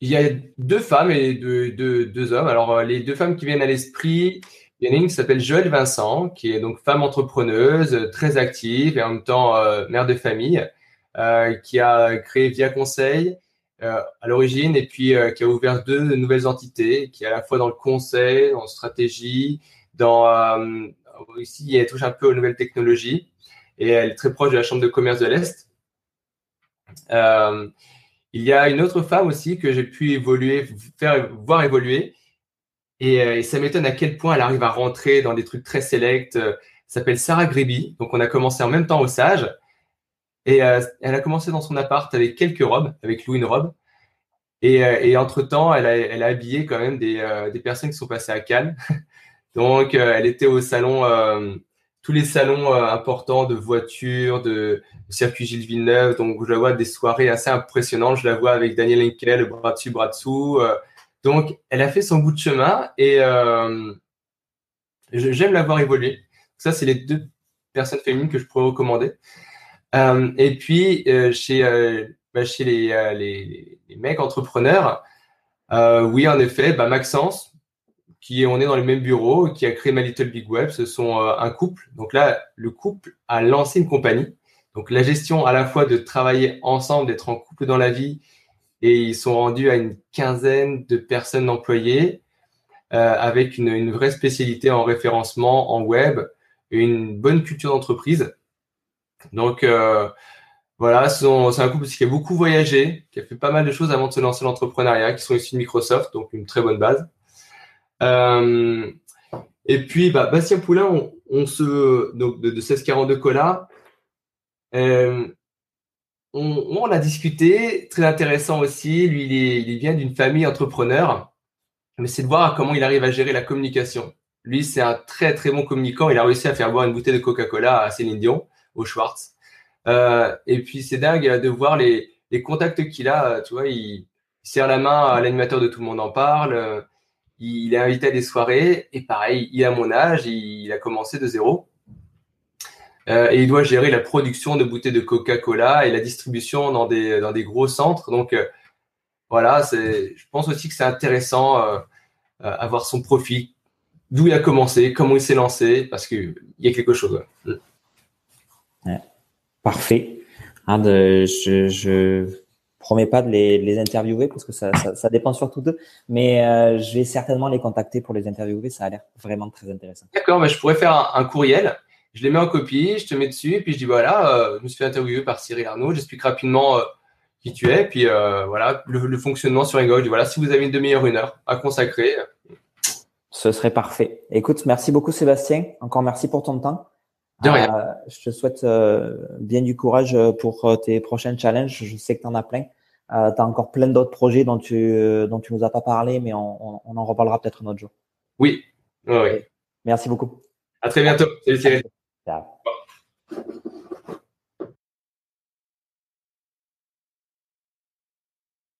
il y a deux femmes et deux, deux, hommes. Alors, euh, les deux femmes qui viennent à l'esprit, il y en a une qui s'appelle Joël Vincent, qui est donc femme entrepreneuse, très active et en même temps mère de famille, qui a créé Via Conseil à l'origine et puis qui a ouvert deux nouvelles entités, qui est à la fois dans le conseil, en stratégie, dans ici, elle touche un peu aux nouvelles technologies et elle est très proche de la Chambre de commerce de l'Est. Euh, il y a une autre femme aussi que j'ai pu évoluer, faire voir évoluer. Et, euh, ça m'étonne à quel point elle arrive à rentrer dans des trucs très sélects. Elle s'appelle Sarah Gréby. Donc, on a commencé en même temps au Sage. Et euh, elle a commencé dans son appart avec quelques robes, avec Louis une robe. Et, entre-temps, elle a, elle a, habillé quand même des, personnes qui sont passées à Cannes. [LAUGHS] Donc, euh, elle était au salon, euh, tous les salons euh, importants de voitures, de, circuit Gilles Villeneuve. Donc, je la vois des soirées assez impressionnantes. Je la vois avec Daniel Henkel, bras dessus, bras dessous. Donc, elle a fait son bout de chemin et j'aime la voir évoluer. Ça, c'est les deux personnes féminines que je pourrais recommander. et puis, chez, bah, les, mecs entrepreneurs, oui, en effet, bah, Maxence, qui on est dans le même bureau, qui a créé My Little Big Web. Ce sont euh, un couple. Donc là, le couple a lancé une compagnie. Donc la gestion à la fois de travailler ensemble, d'être en couple dans la vie, et ils sont rendus à une quinzaine de personnes employées euh, avec une, une, vraie spécialité en référencement, en web, une bonne culture d'entreprise. Donc euh, voilà, c'est un couple qui a beaucoup voyagé, qui a fait pas mal de choses avant de se lancer dans l'entrepreneuriat, qui sont issus de Microsoft, donc une très bonne base. Euh, et puis, bah, Bastien Poulain, on, se, donc de, de 1642 Cola, euh, on, a discuté, très intéressant aussi. Lui, il, vient d'une famille entrepreneur, mais c'est de voir comment il arrive à gérer la communication. Lui, c'est un très très bon communicant. Il a réussi à faire boire une bouteille de Coca-Cola à Céline Dion, au Schwartz. Euh, et puis, c'est dingue de voir les, contacts qu'il a. Tu vois, il, il serre la main à l'animateur de Tout le monde en parle il est invité à des soirées et pareil, il a mon âge, il a commencé de zéro. Euh, et il doit gérer la production de bouteilles de Coca-Cola et la distribution dans des, dans des gros centres. Donc euh, voilà, c'est, je pense aussi que c'est intéressant euh, avoir son profil, d'où il a commencé, comment il s'est lancé, parce qu'il y a quelque chose. Parfait. Hein, je, je promets pas de les, les interviewer parce que ça, ça, ça dépend surtout d'eux, mais euh, je vais certainement les contacter pour les interviewer. Ça a l'air vraiment très intéressant. D'accord, mais je pourrais faire un, courriel. Je les mets en copie, je te mets dessus, et puis je dis voilà, euh, je me suis fait interviewer par Cyril Arnaud. J'explique rapidement euh, qui tu es, puis voilà le, fonctionnement sur Ego. Je dis voilà, si vous avez une demi-heure, une heure à consacrer. Ce serait parfait. Écoute, merci beaucoup Sébastien. Encore merci pour ton temps. De rien. je te souhaite bien du courage pour tes prochains challenges. Je sais que tu en as plein. Euh, tu as encore plein d'autres projets dont tu euh, dont tu nous as pas parlé, mais on, on, en reparlera peut-être un autre jour. Oui. oui. Merci beaucoup. À très bientôt. Salut ครับ